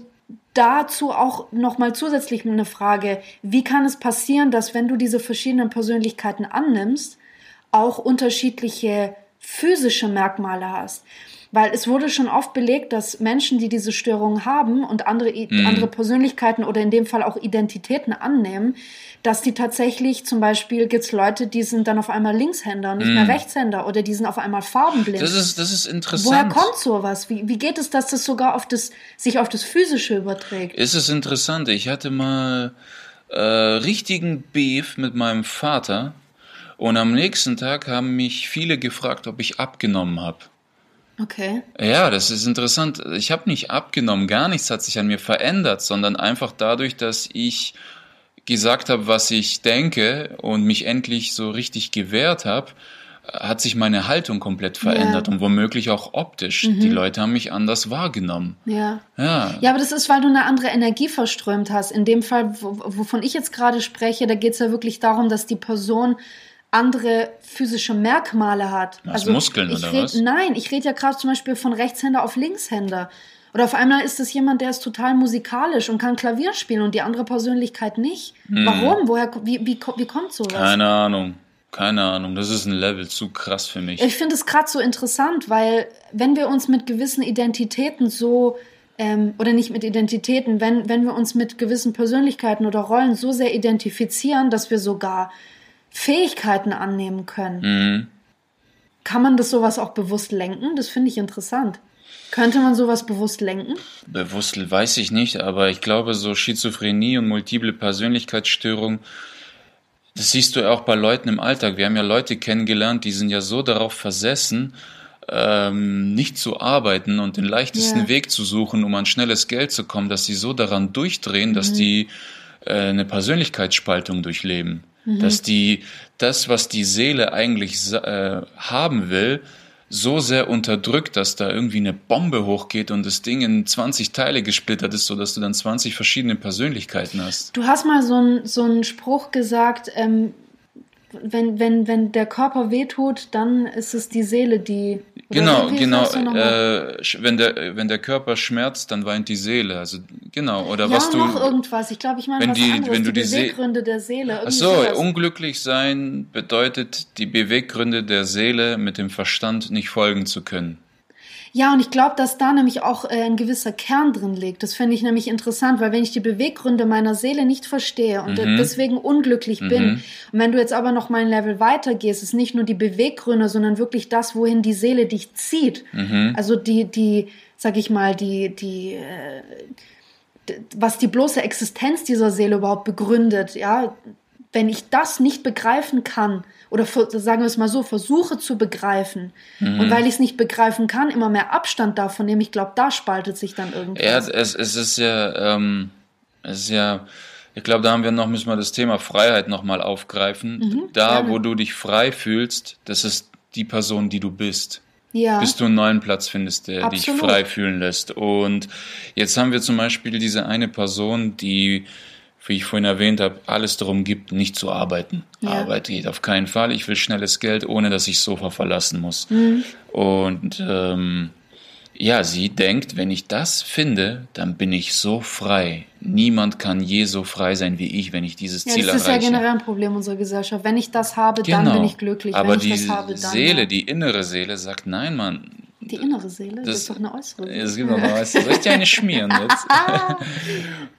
dazu auch nochmal zusätzlich eine Frage. Wie kann es passieren, dass wenn du diese verschiedenen Persönlichkeiten annimmst, auch unterschiedliche physische Merkmale hast? Weil es wurde schon oft belegt, dass Menschen, die diese Störung haben und andere, Mhm. andere Persönlichkeiten oder in dem Fall auch Identitäten annehmen, dass die tatsächlich, zum Beispiel gibt's Leute, die sind dann auf einmal Linkshänder, nicht mehr Rechtshänder oder die sind auf einmal farbenblind. Mhm. Das ist, das ist interessant. Woher kommt sowas? Wie, wie geht es, dass das sogar auf das, sich auf das Physische überträgt? Es ist interessant. Ich hatte mal äh, richtigen Beef mit meinem Vater und am nächsten Tag haben mich viele gefragt, ob ich abgenommen habe. Okay. Ja, das ist interessant. Ich habe nicht abgenommen, gar nichts hat sich an mir verändert, sondern einfach dadurch, dass ich gesagt habe, was ich denke und mich endlich so richtig gewehrt habe, hat sich meine Haltung komplett verändert Ja. und womöglich auch optisch. Die Leute haben mich anders wahrgenommen. Ja. Ja, Ja, aber das ist, weil du eine andere Energie verströmt hast. In dem Fall, wo- wovon ich jetzt gerade spreche, da geht es ja wirklich darum, dass die Person andere physische Merkmale hat. Was, Muskeln ich oder red, was? Nein, ich rede ja gerade zum Beispiel von Rechtshänder auf Linkshänder. Oder auf einmal ist es jemand, der ist total musikalisch und kann Klavier spielen und die andere Persönlichkeit nicht. Warum? Woher, wie, wie, wie kommt sowas? Hm. keine Ahnung. Keine Ahnung. Das ist ein Level zu krass für mich. Ich finde es gerade so interessant, weil wenn wir uns mit gewissen Identitäten so, ähm, oder nicht mit Identitäten, wenn, wenn wir uns mit gewissen Persönlichkeiten oder Rollen so sehr identifizieren, dass wir sogar Fähigkeiten annehmen können, Mhm. kann man das sowas auch bewusst lenken? Das finde ich interessant. Könnte man sowas bewusst lenken? Bewusst weiß ich nicht, aber ich glaube, so Schizophrenie und multiple Persönlichkeitsstörung, das siehst du ja auch bei Leuten im Alltag. Wir haben ja Leute kennengelernt, die sind ja so darauf versessen, ähm, nicht zu arbeiten und den leichtesten Ja. Weg zu suchen, um an schnelles Geld zu kommen, dass sie so daran durchdrehen, Mhm. dass die äh, eine Persönlichkeitsspaltung durchleben. Mhm. Dass die das, was die Seele eigentlich äh, haben will, so sehr unterdrückt, dass da irgendwie eine Bombe hochgeht und das Ding in 20 Teile gesplittert ist, sodass du dann 20 verschiedene Persönlichkeiten hast. Du hast mal so einen so einen Spruch gesagt, ähm, wenn, wenn, wenn der Körper wehtut, dann ist es die Seele, die. Genau, genau. Äh, wenn, der, wenn der Körper schmerzt, dann weint die Seele. Also genau. Oder ja, was du. noch irgendwas. Ich glaube, ich meine wenn was die- anderes. wenn du die die Beweggründe der Seele. Ach so, sowas. unglücklich sein bedeutet, die Beweggründe der Seele mit dem Verstand nicht folgen zu können. Ja, und ich glaube, dass da nämlich auch äh, ein gewisser Kern drin liegt. Das finde ich nämlich interessant, weil wenn ich die Beweggründe meiner Seele nicht verstehe und mhm. deswegen unglücklich mhm. bin, und wenn du jetzt aber noch mal ein Level weiter gehst, ist nicht nur die Beweggründe, sondern wirklich das, wohin die Seele dich zieht. Mhm. Also die, die, sag ich mal, die, die, äh, was die bloße Existenz dieser Seele überhaupt begründet, ja, wenn ich das nicht begreifen kann, oder sagen wir es mal so, versuche zu begreifen. Mhm. Und weil ich es nicht begreifen kann, immer mehr Abstand davon nehme, ich glaube, da spaltet sich dann irgendwas. Ja, es, es ist ja, ähm, es ist ja, ich glaube, da haben wir noch, müssen wir das Thema Freiheit nochmal aufgreifen. Mhm, da, gerne. wo du dich frei fühlst, das ist die Person, die du bist. Ja. Bis du einen neuen Platz findest, der Absolut. dich frei fühlen lässt. Und jetzt haben wir zum Beispiel diese eine Person, die wie ich vorhin erwähnt habe, alles darum gibt, nicht zu arbeiten. Ja. Arbeit geht auf keinen Fall. Ich will schnelles Geld, ohne dass ich Sofa verlassen muss. Mhm. Und ähm, ja, sie denkt, wenn ich das finde, dann bin ich so frei. Niemand kann je so frei sein wie ich, wenn ich dieses ja, Ziel erreiche. Das ist ja generell ein Problem unserer Gesellschaft. Wenn ich das habe, genau. dann bin ich glücklich. Aber wenn die ich das habe, dann Seele, ja. die innere Seele sagt, nein, Mann, die innere Seele? Das, das ist doch eine äußere Seele. Es gibt noch eine äußere. Soll ich dir eine schmieren jetzt?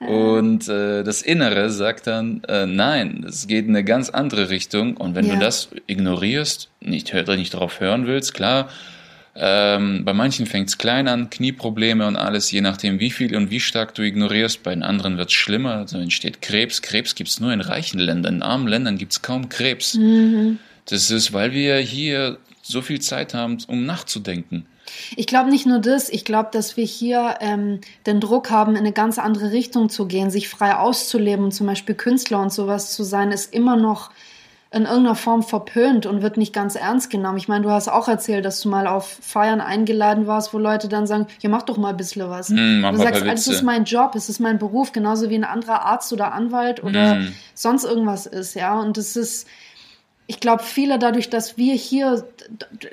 und äh, das Innere sagt dann, äh, nein, es geht in eine ganz andere Richtung. Und wenn ja. du das ignorierst, nicht, nicht darauf hören willst, klar, ähm, bei manchen fängt es klein an, Knieprobleme und alles, je nachdem wie viel und wie stark du ignorierst. Bei den anderen wird es schlimmer, also entsteht Krebs. Krebs gibt es nur in reichen Ländern, in armen Ländern gibt es kaum Krebs. Mhm. Das ist, weil wir hier so viel Zeit haben, um nachzudenken. Ich glaube nicht nur das, ich glaube, dass wir hier ähm, den Druck haben, in eine ganz andere Richtung zu gehen, sich frei auszuleben, zum Beispiel Künstler und sowas zu sein, ist immer noch in irgendeiner Form verpönt und wird nicht ganz ernst genommen. Ich meine, du hast auch erzählt, dass du mal auf Feiern eingeladen warst, wo Leute dann sagen, ja, mach doch mal ein bisschen was. Mm, du sagst, es ist mein Job, es ist mein Beruf, genauso wie ein anderer Arzt oder Anwalt oder mm. sonst irgendwas ist, ja. Und es ist, ich glaube, viele dadurch, dass wir hier,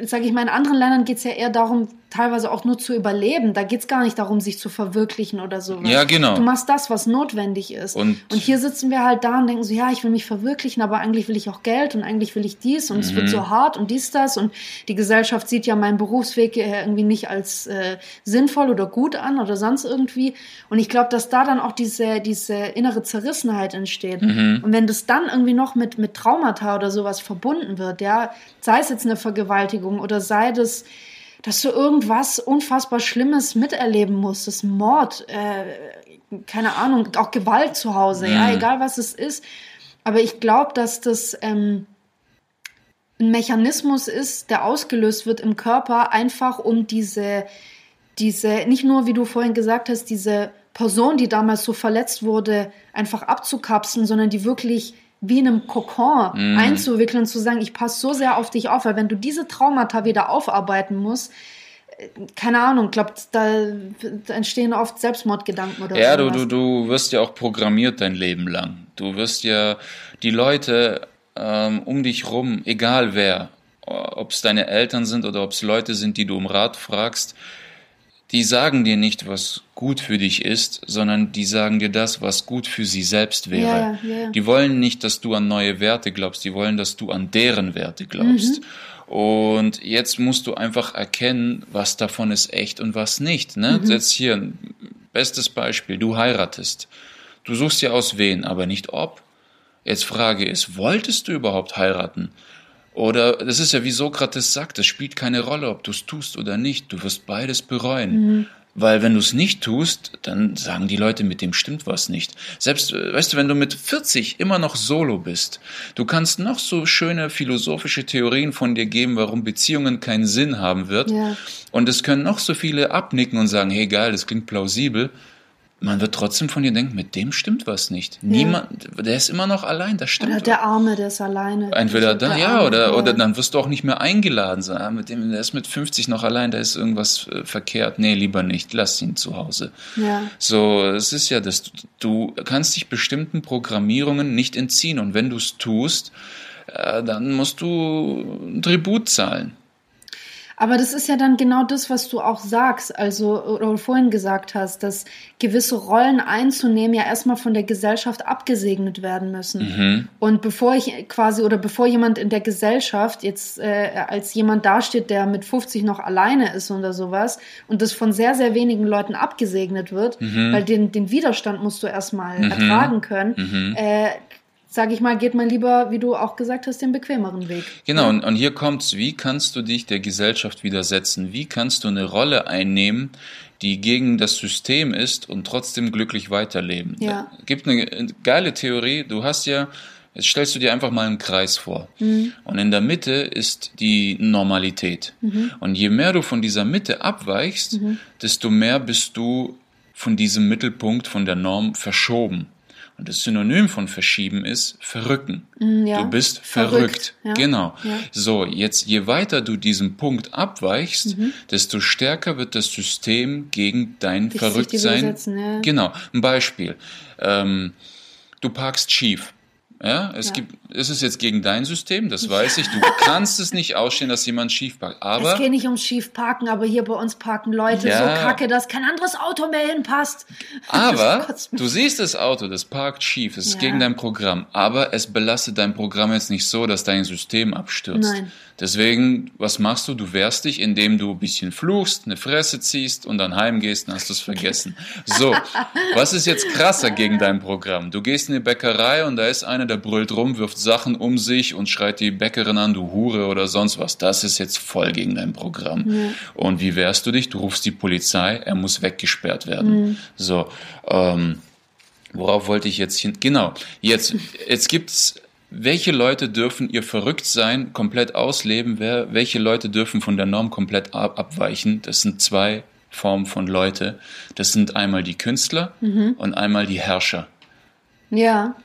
sage ich mal, in anderen Ländern geht es ja eher darum, teilweise auch nur zu überleben. Da geht es gar nicht darum, sich zu verwirklichen oder so. Ja, genau. Du machst das, was notwendig ist. Und, und, hier sitzen wir halt da und denken so, ja, ich will mich verwirklichen, aber eigentlich will ich auch Geld und eigentlich will ich dies und mhm. es wird mhm. so hart und dies, das. Und die Gesellschaft sieht ja meinen Berufsweg irgendwie nicht als äh, sinnvoll oder gut an oder sonst irgendwie. Und ich glaube, dass da dann auch diese, diese innere Zerrissenheit entsteht. Mhm. Und wenn das dann irgendwie noch mit, mit Traumata oder sowas verbunden wird, ja, sei es jetzt eine Vergewaltigung oder sei das dass du irgendwas unfassbar Schlimmes miterleben musstest, Mord, äh, keine Ahnung, auch Gewalt zu Hause, mhm. ja, egal was es ist. Aber ich glaube, dass das ähm, ein Mechanismus ist, der ausgelöst wird im Körper, einfach um diese, diese, nicht nur, wie du vorhin gesagt hast, diese Person, die damals so verletzt wurde, einfach abzukapseln, sondern die wirklich wie in einem Kokon mm. einzuwickeln und zu sagen, ich passe so sehr auf dich auf, weil wenn du diese Traumata wieder aufarbeiten musst, äh, keine Ahnung, glaubt, da, da, entstehen oft Selbstmordgedanken oder Ja, du, du, du wirst ja auch programmiert dein Leben lang. Du wirst ja die Leute ähm, um dich rum, egal wer, ob es deine Eltern sind oder ob es Leute sind, die du um Rat fragst, die sagen dir nicht, was gut für dich ist, sondern die sagen dir das, was gut für sie selbst wäre. Ja, ja. Die wollen nicht, dass du an neue Werte glaubst, die wollen, dass du an deren Werte glaubst. Mhm. Und jetzt musst du einfach erkennen, was davon ist echt und was nicht. Ne? Mhm. Jetzt hier ein bestes Beispiel, du heiratest. Du suchst ja aus wen, aber nicht ob. Jetzt Frage ist, wolltest du überhaupt heiraten? Oder das ist ja wie Sokrates sagt, es spielt keine Rolle, ob du es tust oder nicht. Du wirst beides bereuen. Mhm. Weil wenn du es nicht tust, dann sagen die Leute, mit dem stimmt was nicht. Selbst, äh, weißt du, wenn du mit 40 immer noch solo bist, du kannst noch so schöne philosophische Theorien von dir geben, warum Beziehungen keinen Sinn haben wird. Ja. Und es können noch so viele abnicken und sagen, hey geil, das klingt plausibel man wird trotzdem von dir denken, mit dem stimmt was nicht. Ja. Niemand, der ist immer noch allein, das stimmt. Oder der Arme, der ist alleine. Entweder da, ja, Arme, oder, oder dann wirst du auch nicht mehr eingeladen. So, mit dem, der ist mit 50 noch allein, da ist irgendwas äh, verkehrt. Nee, lieber nicht, lass ihn zu Hause. Ja. So, es ist ja das, du kannst dich bestimmten Programmierungen nicht entziehen und wenn du es tust, äh, dann musst du ein Tribut zahlen. Aber das ist ja dann genau das, was du auch sagst, also oder vorhin gesagt hast, dass gewisse Rollen einzunehmen ja erstmal von der Gesellschaft abgesegnet werden müssen. Mhm. Und bevor ich quasi oder bevor jemand in der Gesellschaft jetzt äh, als jemand dasteht, der mit 50 noch alleine ist oder sowas und das von sehr, sehr wenigen Leuten abgesegnet wird, Mhm. weil den, den Widerstand musst du erstmal ertragen können, Mhm. äh, sage ich mal, geht man lieber, wie du auch gesagt hast, den bequemeren Weg. Genau, und, und hier kommt's, wie kannst du dich der Gesellschaft widersetzen? Wie kannst du eine Rolle einnehmen, die gegen das System ist und trotzdem glücklich weiterleben? Ja. Da gibt eine geile Theorie, du hast ja, jetzt stellst du dir einfach mal einen Kreis vor. Und in der Mitte ist die Normalität. Und je mehr du von dieser Mitte abweichst, desto mehr bist du von diesem Mittelpunkt, von der Norm verschoben. Und das Synonym von verschieben ist verrücken. ja. Du bist Verrückt, verrückt. ja. Genau. Ja. So, jetzt je weiter du diesem Punkt abweichst, Mhm. desto stärker wird das System gegen dein Verrücktsein. Genau. Ein Beispiel. Ähm, du parkst schief. Ja, es Ja. gibt, es ist jetzt gegen dein System, das weiß ich. Du kannst es nicht ausstehen, dass jemand schief parkt. Aber es geht nicht ums Schiefparken, aber hier bei uns parken Leute Ja. so kacke, dass kein anderes Auto mehr hinpasst. Aber du siehst das Auto, das parkt schief, es ist Ja. gegen dein Programm, aber es belastet dein Programm jetzt nicht so, dass dein System abstürzt. Nein. Deswegen, was machst du? Du wehrst dich, indem du ein bisschen fluchst, eine Fresse ziehst und dann heimgehst und hast es vergessen. So, was ist jetzt krasser gegen dein Programm? Du gehst in die Bäckerei und da ist einer, der brüllt rum, wirft Sachen um sich und schreit die Bäckerin an, du Hure oder sonst was. Das ist jetzt voll gegen dein Programm. Und wie wehrst du dich? Du rufst die Polizei, er muss weggesperrt werden. So, ähm, worauf wollte ich jetzt hin? Genau, jetzt, jetzt gibt's welche Leute dürfen ihr Verrücktsein komplett ausleben? Wer, welche Leute dürfen von der Norm komplett ab, abweichen? Das sind zwei Formen von Leute. Das sind einmal die Künstler und einmal die Herrscher. Ja,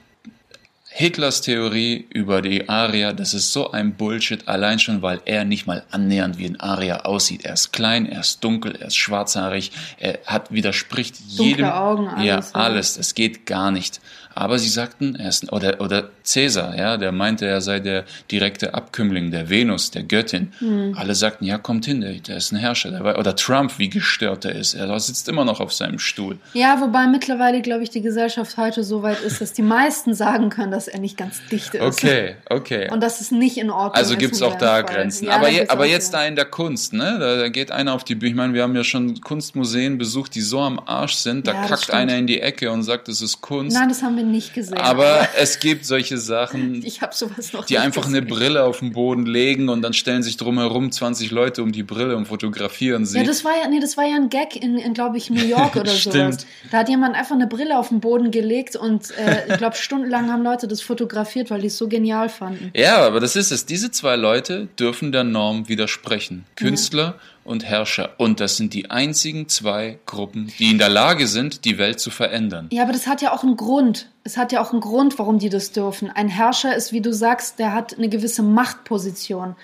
Hitlers Theorie über die Arier, das ist so ein Bullshit, allein schon, weil er nicht mal annähernd wie ein Arier aussieht. Er ist klein, er ist dunkel, er ist schwarzhaarig, er hat widerspricht Dunkle jedem. Augen, alles, ja, ja. alles. Das geht gar nicht. Aber sie sagten, er ist, oder, oder Cäsar, ja, der meinte, er sei der direkte Abkömmling der Venus, der Göttin. Hm. Alle sagten, ja, kommt hin, der, der ist ein Herrscher. Der war, oder Trump, wie gestört er ist. Er sitzt immer noch auf seinem Stuhl. ja, wobei mittlerweile, glaube ich, die Gesellschaft heute so weit ist, dass die meisten sagen können, dass er nicht ganz dicht ist. Okay, okay. Und dass es nicht in Ordnung Also ist. gibt's in auch da Fall. Grenzen. Ja, aber je, aber jetzt da in der Kunst, ne? Da, da geht einer auf die Bühne. Ich meine, wir haben ja schon Kunstmuseen besucht, die so am Arsch sind. Da Ja, das kackt einer in die Ecke und sagt, es ist Kunst. Nein, das haben wir nicht gesehen. aber es gibt solche Sachen, ich sowas noch die einfach eine gesehen. Brille auf den Boden legen und dann stellen sich drumherum 20 Leute um die Brille und fotografieren sie. Ja, das war ja, nee, das war ja ein Gag in, in glaube ich, New York oder Stimmt. sowas. Da hat jemand einfach eine Brille auf den Boden gelegt und äh, ich glaube, stundenlang haben Leute das fotografiert, weil die es so genial fanden. Ja, aber das ist es. Diese zwei Leute dürfen der Norm widersprechen. Künstler und Herrscher. Und das sind die einzigen zwei Gruppen, die in der Lage sind, die Welt zu verändern. Ja, aber das hat ja auch einen Grund. Es hat ja auch einen Grund, warum die das dürfen. Ein Herrscher ist, wie du sagst, der hat eine gewisse Machtposition.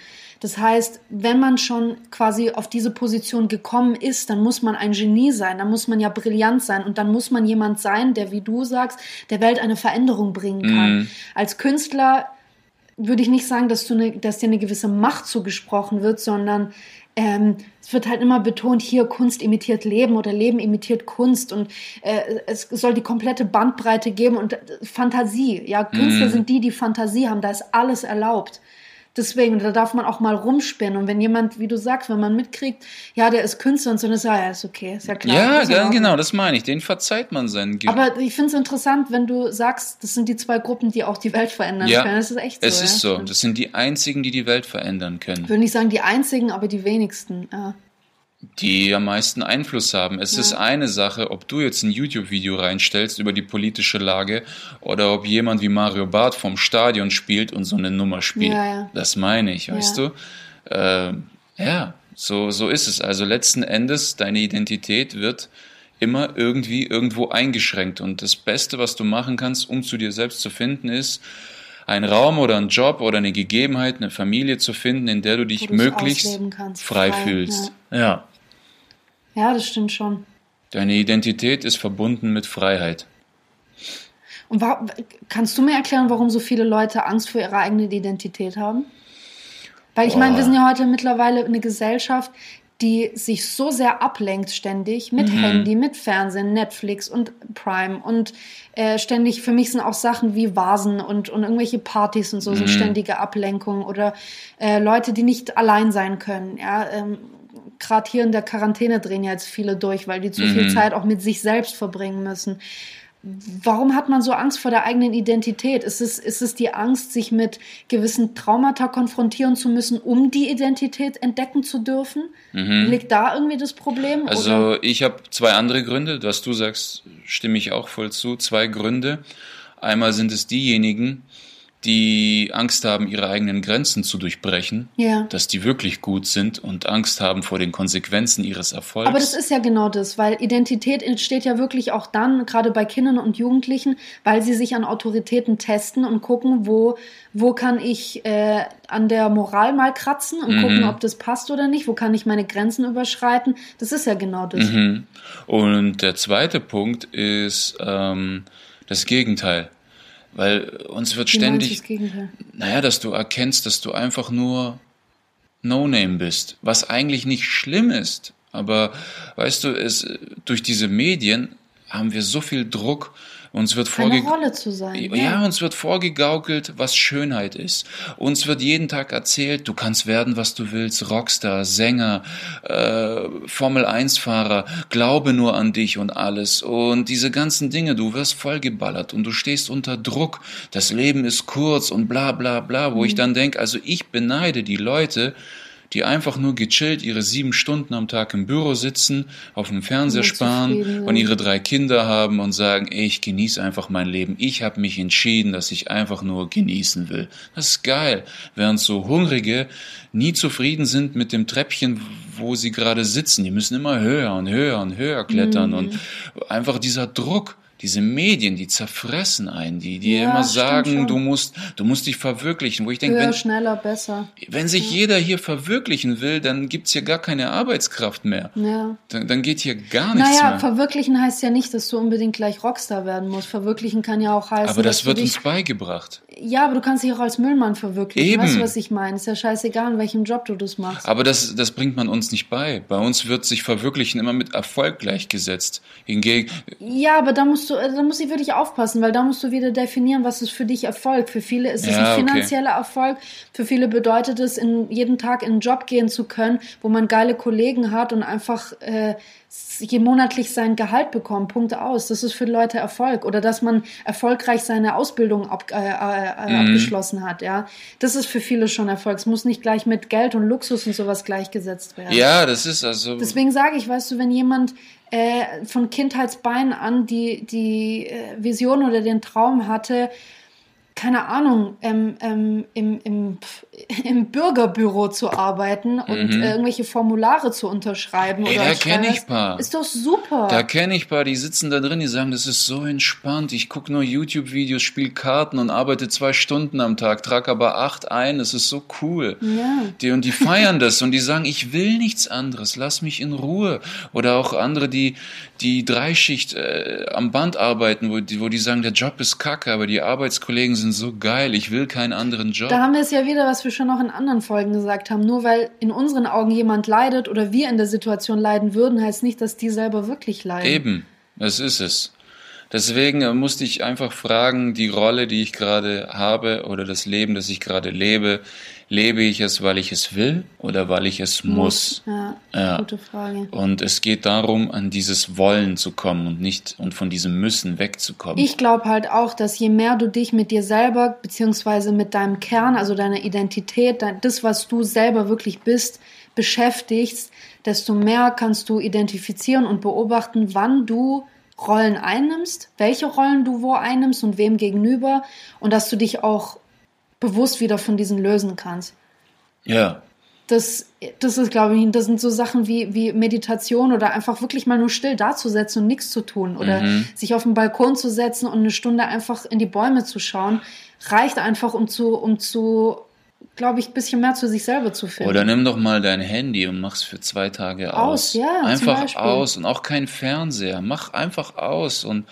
Das heißt, wenn man schon quasi auf diese Position gekommen ist, dann muss man ein Genie sein, dann muss man ja brillant sein und dann muss man jemand sein, der, wie du sagst, der Welt eine Veränderung bringen kann. Als Künstler würde ich nicht sagen, dass, du eine, dass dir eine gewisse Macht zugesprochen wird, sondern ähm, es wird halt immer betont, hier Kunst imitiert Leben oder Leben imitiert Kunst und äh, es soll die komplette Bandbreite geben und äh, Fantasie. Ja, Künstler sind die, die Fantasie haben, da ist alles erlaubt. Deswegen, da darf man auch mal rumspinnen. Und wenn jemand, wie du sagst, wenn man mitkriegt, ja, der ist Künstler und so, dann ist ja, ja, ist okay, ist ja klar. Ja, in ja, genau, das meine ich. Den verzeiht man seinen Ge Aber ich finde es interessant, wenn du sagst, das sind die zwei Gruppen, die auch die Welt verändern Ja, können. Das ist echt so. es ja, ist so. stimmt. Das sind die einzigen, die die Welt verändern können. Ich würde nicht sagen die einzigen, aber die wenigsten. Ja. Die am meisten Einfluss haben. Es ist eine Sache, ob du jetzt ein YouTube-Video reinstellst über die politische Lage oder ob jemand wie Mario Barth vom Stadion spielt und so eine Nummer spielt. Ja, ja. Das meine ich, weißt Ja. du? Ähm, ja, so, so ist es. Also letzten Endes, deine Identität wird immer irgendwie irgendwo eingeschränkt. Und das Beste, was du machen kannst, um zu dir selbst zu finden, ist, einen Raum oder einen Job oder eine Gegebenheit, eine Familie zu finden, in der du dich möglichst frei, frei, fühlst. ja. ja, das stimmt schon. Deine Identität ist verbunden mit Freiheit. Und wa- kannst du mir erklären, warum so viele Leute Angst vor ihrer eigenen Identität haben? Weil ich meine, wir sind ja heute mittlerweile eine Gesellschaft, die sich so sehr ablenkt ständig mit Mhm. Handy, mit Fernsehen, Netflix und Prime und äh, ständig, für mich sind auch Sachen wie Vasen und, und irgendwelche Partys und so Mhm. sind ständige Ablenkung oder äh, Leute, die nicht allein sein können, ja, ähm, Gerade hier in der Quarantäne drehen ja jetzt viele durch, weil die zu Mhm. viel Zeit auch mit sich selbst verbringen müssen. Warum hat man so Angst vor der eigenen Identität? Ist es, ist es die Angst, sich mit gewissen Traumata konfrontieren zu müssen, um die Identität entdecken zu dürfen? Liegt da irgendwie das Problem? Mhm. Also ich habe zwei andere Gründe. Was du sagst, stimme ich auch voll zu. Zwei Gründe. Einmal sind es diejenigen, die Angst haben, ihre eigenen Grenzen zu durchbrechen, Ja. dass die wirklich gut sind und Angst haben vor den Konsequenzen ihres Erfolgs. Aber das ist ja genau das, weil Identität entsteht ja wirklich auch dann, gerade bei Kindern und Jugendlichen, weil sie sich an Autoritäten testen und gucken, wo, wo kann ich äh, an der Moral mal kratzen und Mhm. gucken, ob das passt oder nicht, wo kann ich meine Grenzen überschreiten. Das ist ja genau das. Mhm. Und der zweite Punkt ist ähm, das Gegenteil. Weil uns wird Wie ständig, das naja, dass du erkennst, dass du einfach nur No-Name bist, was eigentlich nicht schlimm ist. Aber weißt du, es, durch diese Medien haben wir so viel Druck, uns wird vorge sein. ja, uns wird vorgegaukelt, was Schönheit ist. Uns wird jeden Tag erzählt, du kannst werden, was du willst, Rockstar, Sänger, äh, Formel-1-Fahrer, glaube nur an dich und alles. Und diese ganzen Dinge, du wirst vollgeballert und du stehst unter Druck. Das Leben ist kurz und bla bla bla, wo Mhm. ich dann denke, also ich beneide die Leute, die einfach nur gechillt ihre sieben Stunden am Tag im Büro sitzen, auf dem Fernseher sparen und ihre drei Kinder haben und sagen, ey, ich genieße einfach mein Leben. Ich habe mich entschieden, dass ich einfach nur genießen will. Das ist geil. Während so Hungrige nie zufrieden sind mit dem Treppchen, wo sie gerade sitzen. Die müssen immer höher und höher und höher klettern Mhm. und einfach dieser Druck. Diese Medien, die zerfressen einen, die, die Ja, immer sagen, du musst, du musst dich verwirklichen. Wo ich denke, Höher, wenn, schneller, besser. wenn sich jeder hier verwirklichen will, dann gibt's hier gar keine Arbeitskraft mehr. Ja. Dann, dann geht hier gar nichts Naja, mehr. verwirklichen heißt ja nicht, dass du unbedingt gleich Rockstar werden musst. Verwirklichen kann ja auch heißen, Aber das wird dich uns beigebracht. Ja, aber du kannst dich auch als Müllmann verwirklichen. Eben. Weißt du, was ich meine? Ist ja scheißegal, in welchem Job du das machst. Aber das, das bringt man uns nicht bei. Bei uns wird sich Verwirklichen immer mit Erfolg gleichgesetzt. Hingegen, Ja, aber da musst du, äh, da muss ich wirklich aufpassen, weil da musst du wieder definieren, was ist für dich Erfolg. Für viele ist es Ja, ein okay. finanzieller Erfolg. Für viele bedeutet es, in, jeden Tag in einen Job gehen zu können, wo man geile Kollegen hat und einfach äh, je monatlich sein Gehalt bekommt. Punkt aus. Das ist für Leute Erfolg. Oder dass man erfolgreich seine Ausbildung ab, äh, äh, Mhm. abgeschlossen hat. Ja, das ist für viele schon Erfolg. Es muss nicht gleich mit Geld und Luxus und sowas gleichgesetzt werden. ja, das ist also. Deswegen sage ich, weißt du, wenn jemand äh, von Kindheitsbeinen an die, die äh, Vision oder den Traum hatte, keine Ahnung, ähm, ähm, im, im, im Bürgerbüro zu arbeiten und äh, irgendwelche Formulare zu unterschreiben. Mhm. Ey, oder da als kenn ich paar. Ist doch super. Da kenne ich paar, die sitzen da drin, die sagen, das ist so entspannt. Ich gucke nur YouTube-Videos, spiele Karten und arbeite zwei Stunden am Tag, trage aber acht ein. Das ist so cool. Ja. Die, und die feiern das und die sagen, ich will nichts anderes, lass mich in Ruhe. Oder auch andere, die die Dreischicht äh, am Band arbeiten, wo die, wo die sagen, der Job ist kacke, aber die Arbeitskollegen sind so geil, ich will keinen anderen Job. Da haben wir es ja wieder, was wir schon noch in anderen Folgen gesagt haben. Nur weil in unseren Augen jemand leidet oder wir in der Situation leiden würden, heißt nicht, dass die selber wirklich leiden. Eben, das ist es. Deswegen musste ich einfach fragen, die Rolle, die ich gerade habe oder das Leben, das ich gerade lebe, lebe ich es, weil ich es will oder weil ich es muss? Ja, Ja. gute Frage. Und es geht darum, an dieses Wollen zu kommen und nicht und von diesem Müssen wegzukommen. Ich glaube halt auch, dass je mehr du dich mit dir selber beziehungsweise mit deinem Kern, also deiner Identität, dein, das, was du selber wirklich bist, beschäftigst, desto mehr kannst du identifizieren und beobachten, wann du Rollen einnimmst, welche Rollen du wo einnimmst und wem gegenüber und dass du dich auch bewusst wieder von diesen lösen kannst. ja, Das, das ist, glaube ich, das sind so Sachen wie, wie Meditation oder einfach wirklich mal nur still dazusetzen und nichts zu tun oder Mhm. sich auf den Balkon zu setzen und eine Stunde einfach in die Bäume zu schauen, reicht einfach, um zu, um zu, glaube ich, ein bisschen mehr zu sich selber zu finden. Oder nimm doch mal dein Handy und mach's für zwei Tage aus. Aus, ja, Einfach aus und auch kein Fernseher. Mach einfach aus und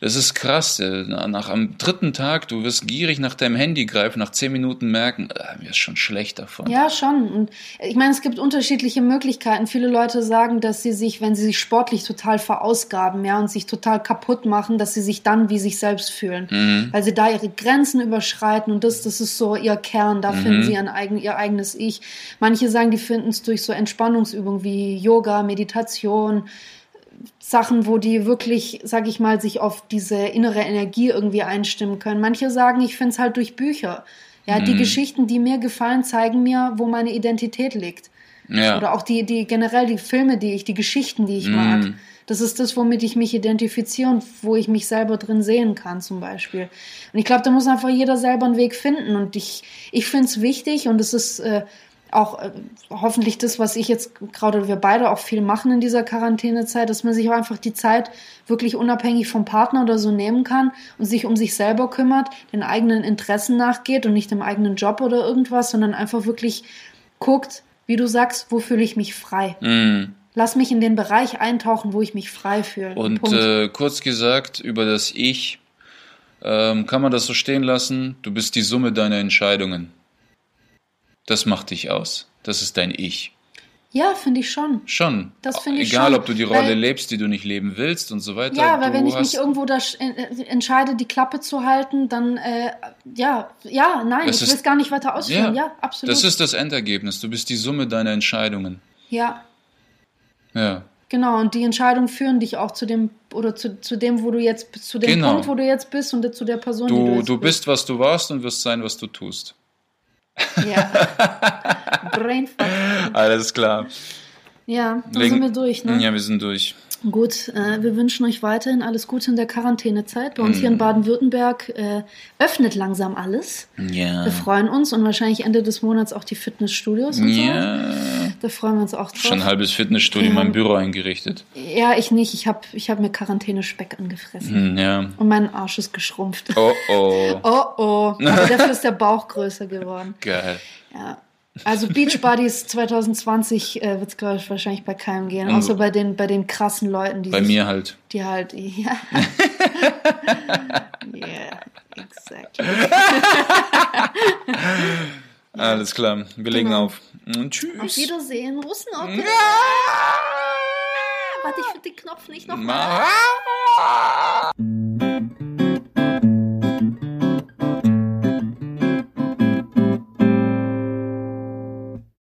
Das ist krass. äh, Nach am dritten Tag, du wirst gierig nach deinem Handy greifen, nach zehn Minuten merken, äh, mir ist schon schlecht davon. Ja, schon. Und ich meine, es gibt unterschiedliche Möglichkeiten. Viele Leute sagen, dass sie sich, wenn sie sich sportlich total verausgaben, ja, und sich total kaputt machen, dass sie sich dann wie sich selbst fühlen. Mhm. Weil sie da ihre Grenzen überschreiten und das, das ist so ihr Kern, da finden Mhm. sie ein eigen, ihr eigenes Ich. Manche sagen, die finden es durch so Entspannungsübungen wie Yoga, Meditation, Sachen, wo die wirklich, sag ich mal, sich auf diese innere Energie irgendwie einstimmen können. Manche sagen, ich finde es halt durch Bücher. Ja, die Geschichten, die mir gefallen, zeigen mir, wo meine Identität liegt. Ja. Oder auch die, die generell die Filme, die ich, die Geschichten, die ich mag. Das ist das, womit ich mich identifiziere und wo ich mich selber drin sehen kann, zum Beispiel. Und ich glaube, da muss einfach jeder selber einen Weg finden. Und ich, ich finde es wichtig und es ist äh, auch äh, hoffentlich das, was ich jetzt gerade wir beide auch viel machen in dieser Quarantänezeit, dass man sich auch einfach die Zeit wirklich unabhängig vom Partner oder so nehmen kann und sich um sich selber kümmert, den eigenen Interessen nachgeht und nicht dem eigenen Job oder irgendwas, sondern einfach wirklich guckt, wie du sagst, wo fühle ich mich frei. Mhm. Lass mich in den Bereich eintauchen, wo ich mich frei fühle. Und äh, kurz gesagt, über das Ich ähm, kann man das so stehen lassen, du bist die Summe deiner Entscheidungen. Das macht dich aus. Das ist dein Ich. ja, finde ich schon. Schon. Das finde ich Egal, schon, ob du die Rolle weil- lebst, die du nicht leben willst und so weiter. Ja, weil wenn ich mich irgendwo da sch- äh, entscheide, die Klappe zu halten, dann äh, ja, ja, nein, ich will es gar nicht weiter ausführen. Ja, absolut. Das ist das Endergebnis. Du bist die Summe deiner Entscheidungen. ja, Ja. genau. Und die Entscheidungen führen dich auch zu dem oder zu, zu dem, wo du jetzt zu dem Genau. Punkt, wo du jetzt bist und zu der Person, die du Du, jetzt du bist, was du warst und wirst sein, was du tust. Ja. Brainfuck. Alles klar. Ja, dann Legen- sind wir durch, ne? Ja, wir sind durch. Gut, äh, wir wünschen euch weiterhin alles Gute in der Quarantänezeit. Bei uns hier Mhm. in Baden-Württemberg äh, öffnet langsam alles. Ja. Wir freuen uns und wahrscheinlich Ende des Monats auch die Fitnessstudios und so. Ja. Da freuen wir uns auch drauf. Schon ein halbes Fitnessstudio in Ja. meinem Büro eingerichtet. Ja, ich nicht. Ich habe ich hab mir Quarantäne-Speck angefressen. Hm, Ja. Und mein Arsch ist geschrumpft. Oh oh. Oh oh. Aber dafür ist der Bauch größer geworden. Geil. Ja. Also Beach Buddies 2020 äh, wird es, glaube ich, wahrscheinlich bei keinem gehen. Außer bei den, bei den krassen Leuten, die Bei sich, mir halt. die halt, ja. yeah, exactly. Alles klar. Wir legen Genau. auf. Und tschüss. Auf Wiedersehen, Russenocke. Warte, ich finde den Knopf nicht noch. Ma-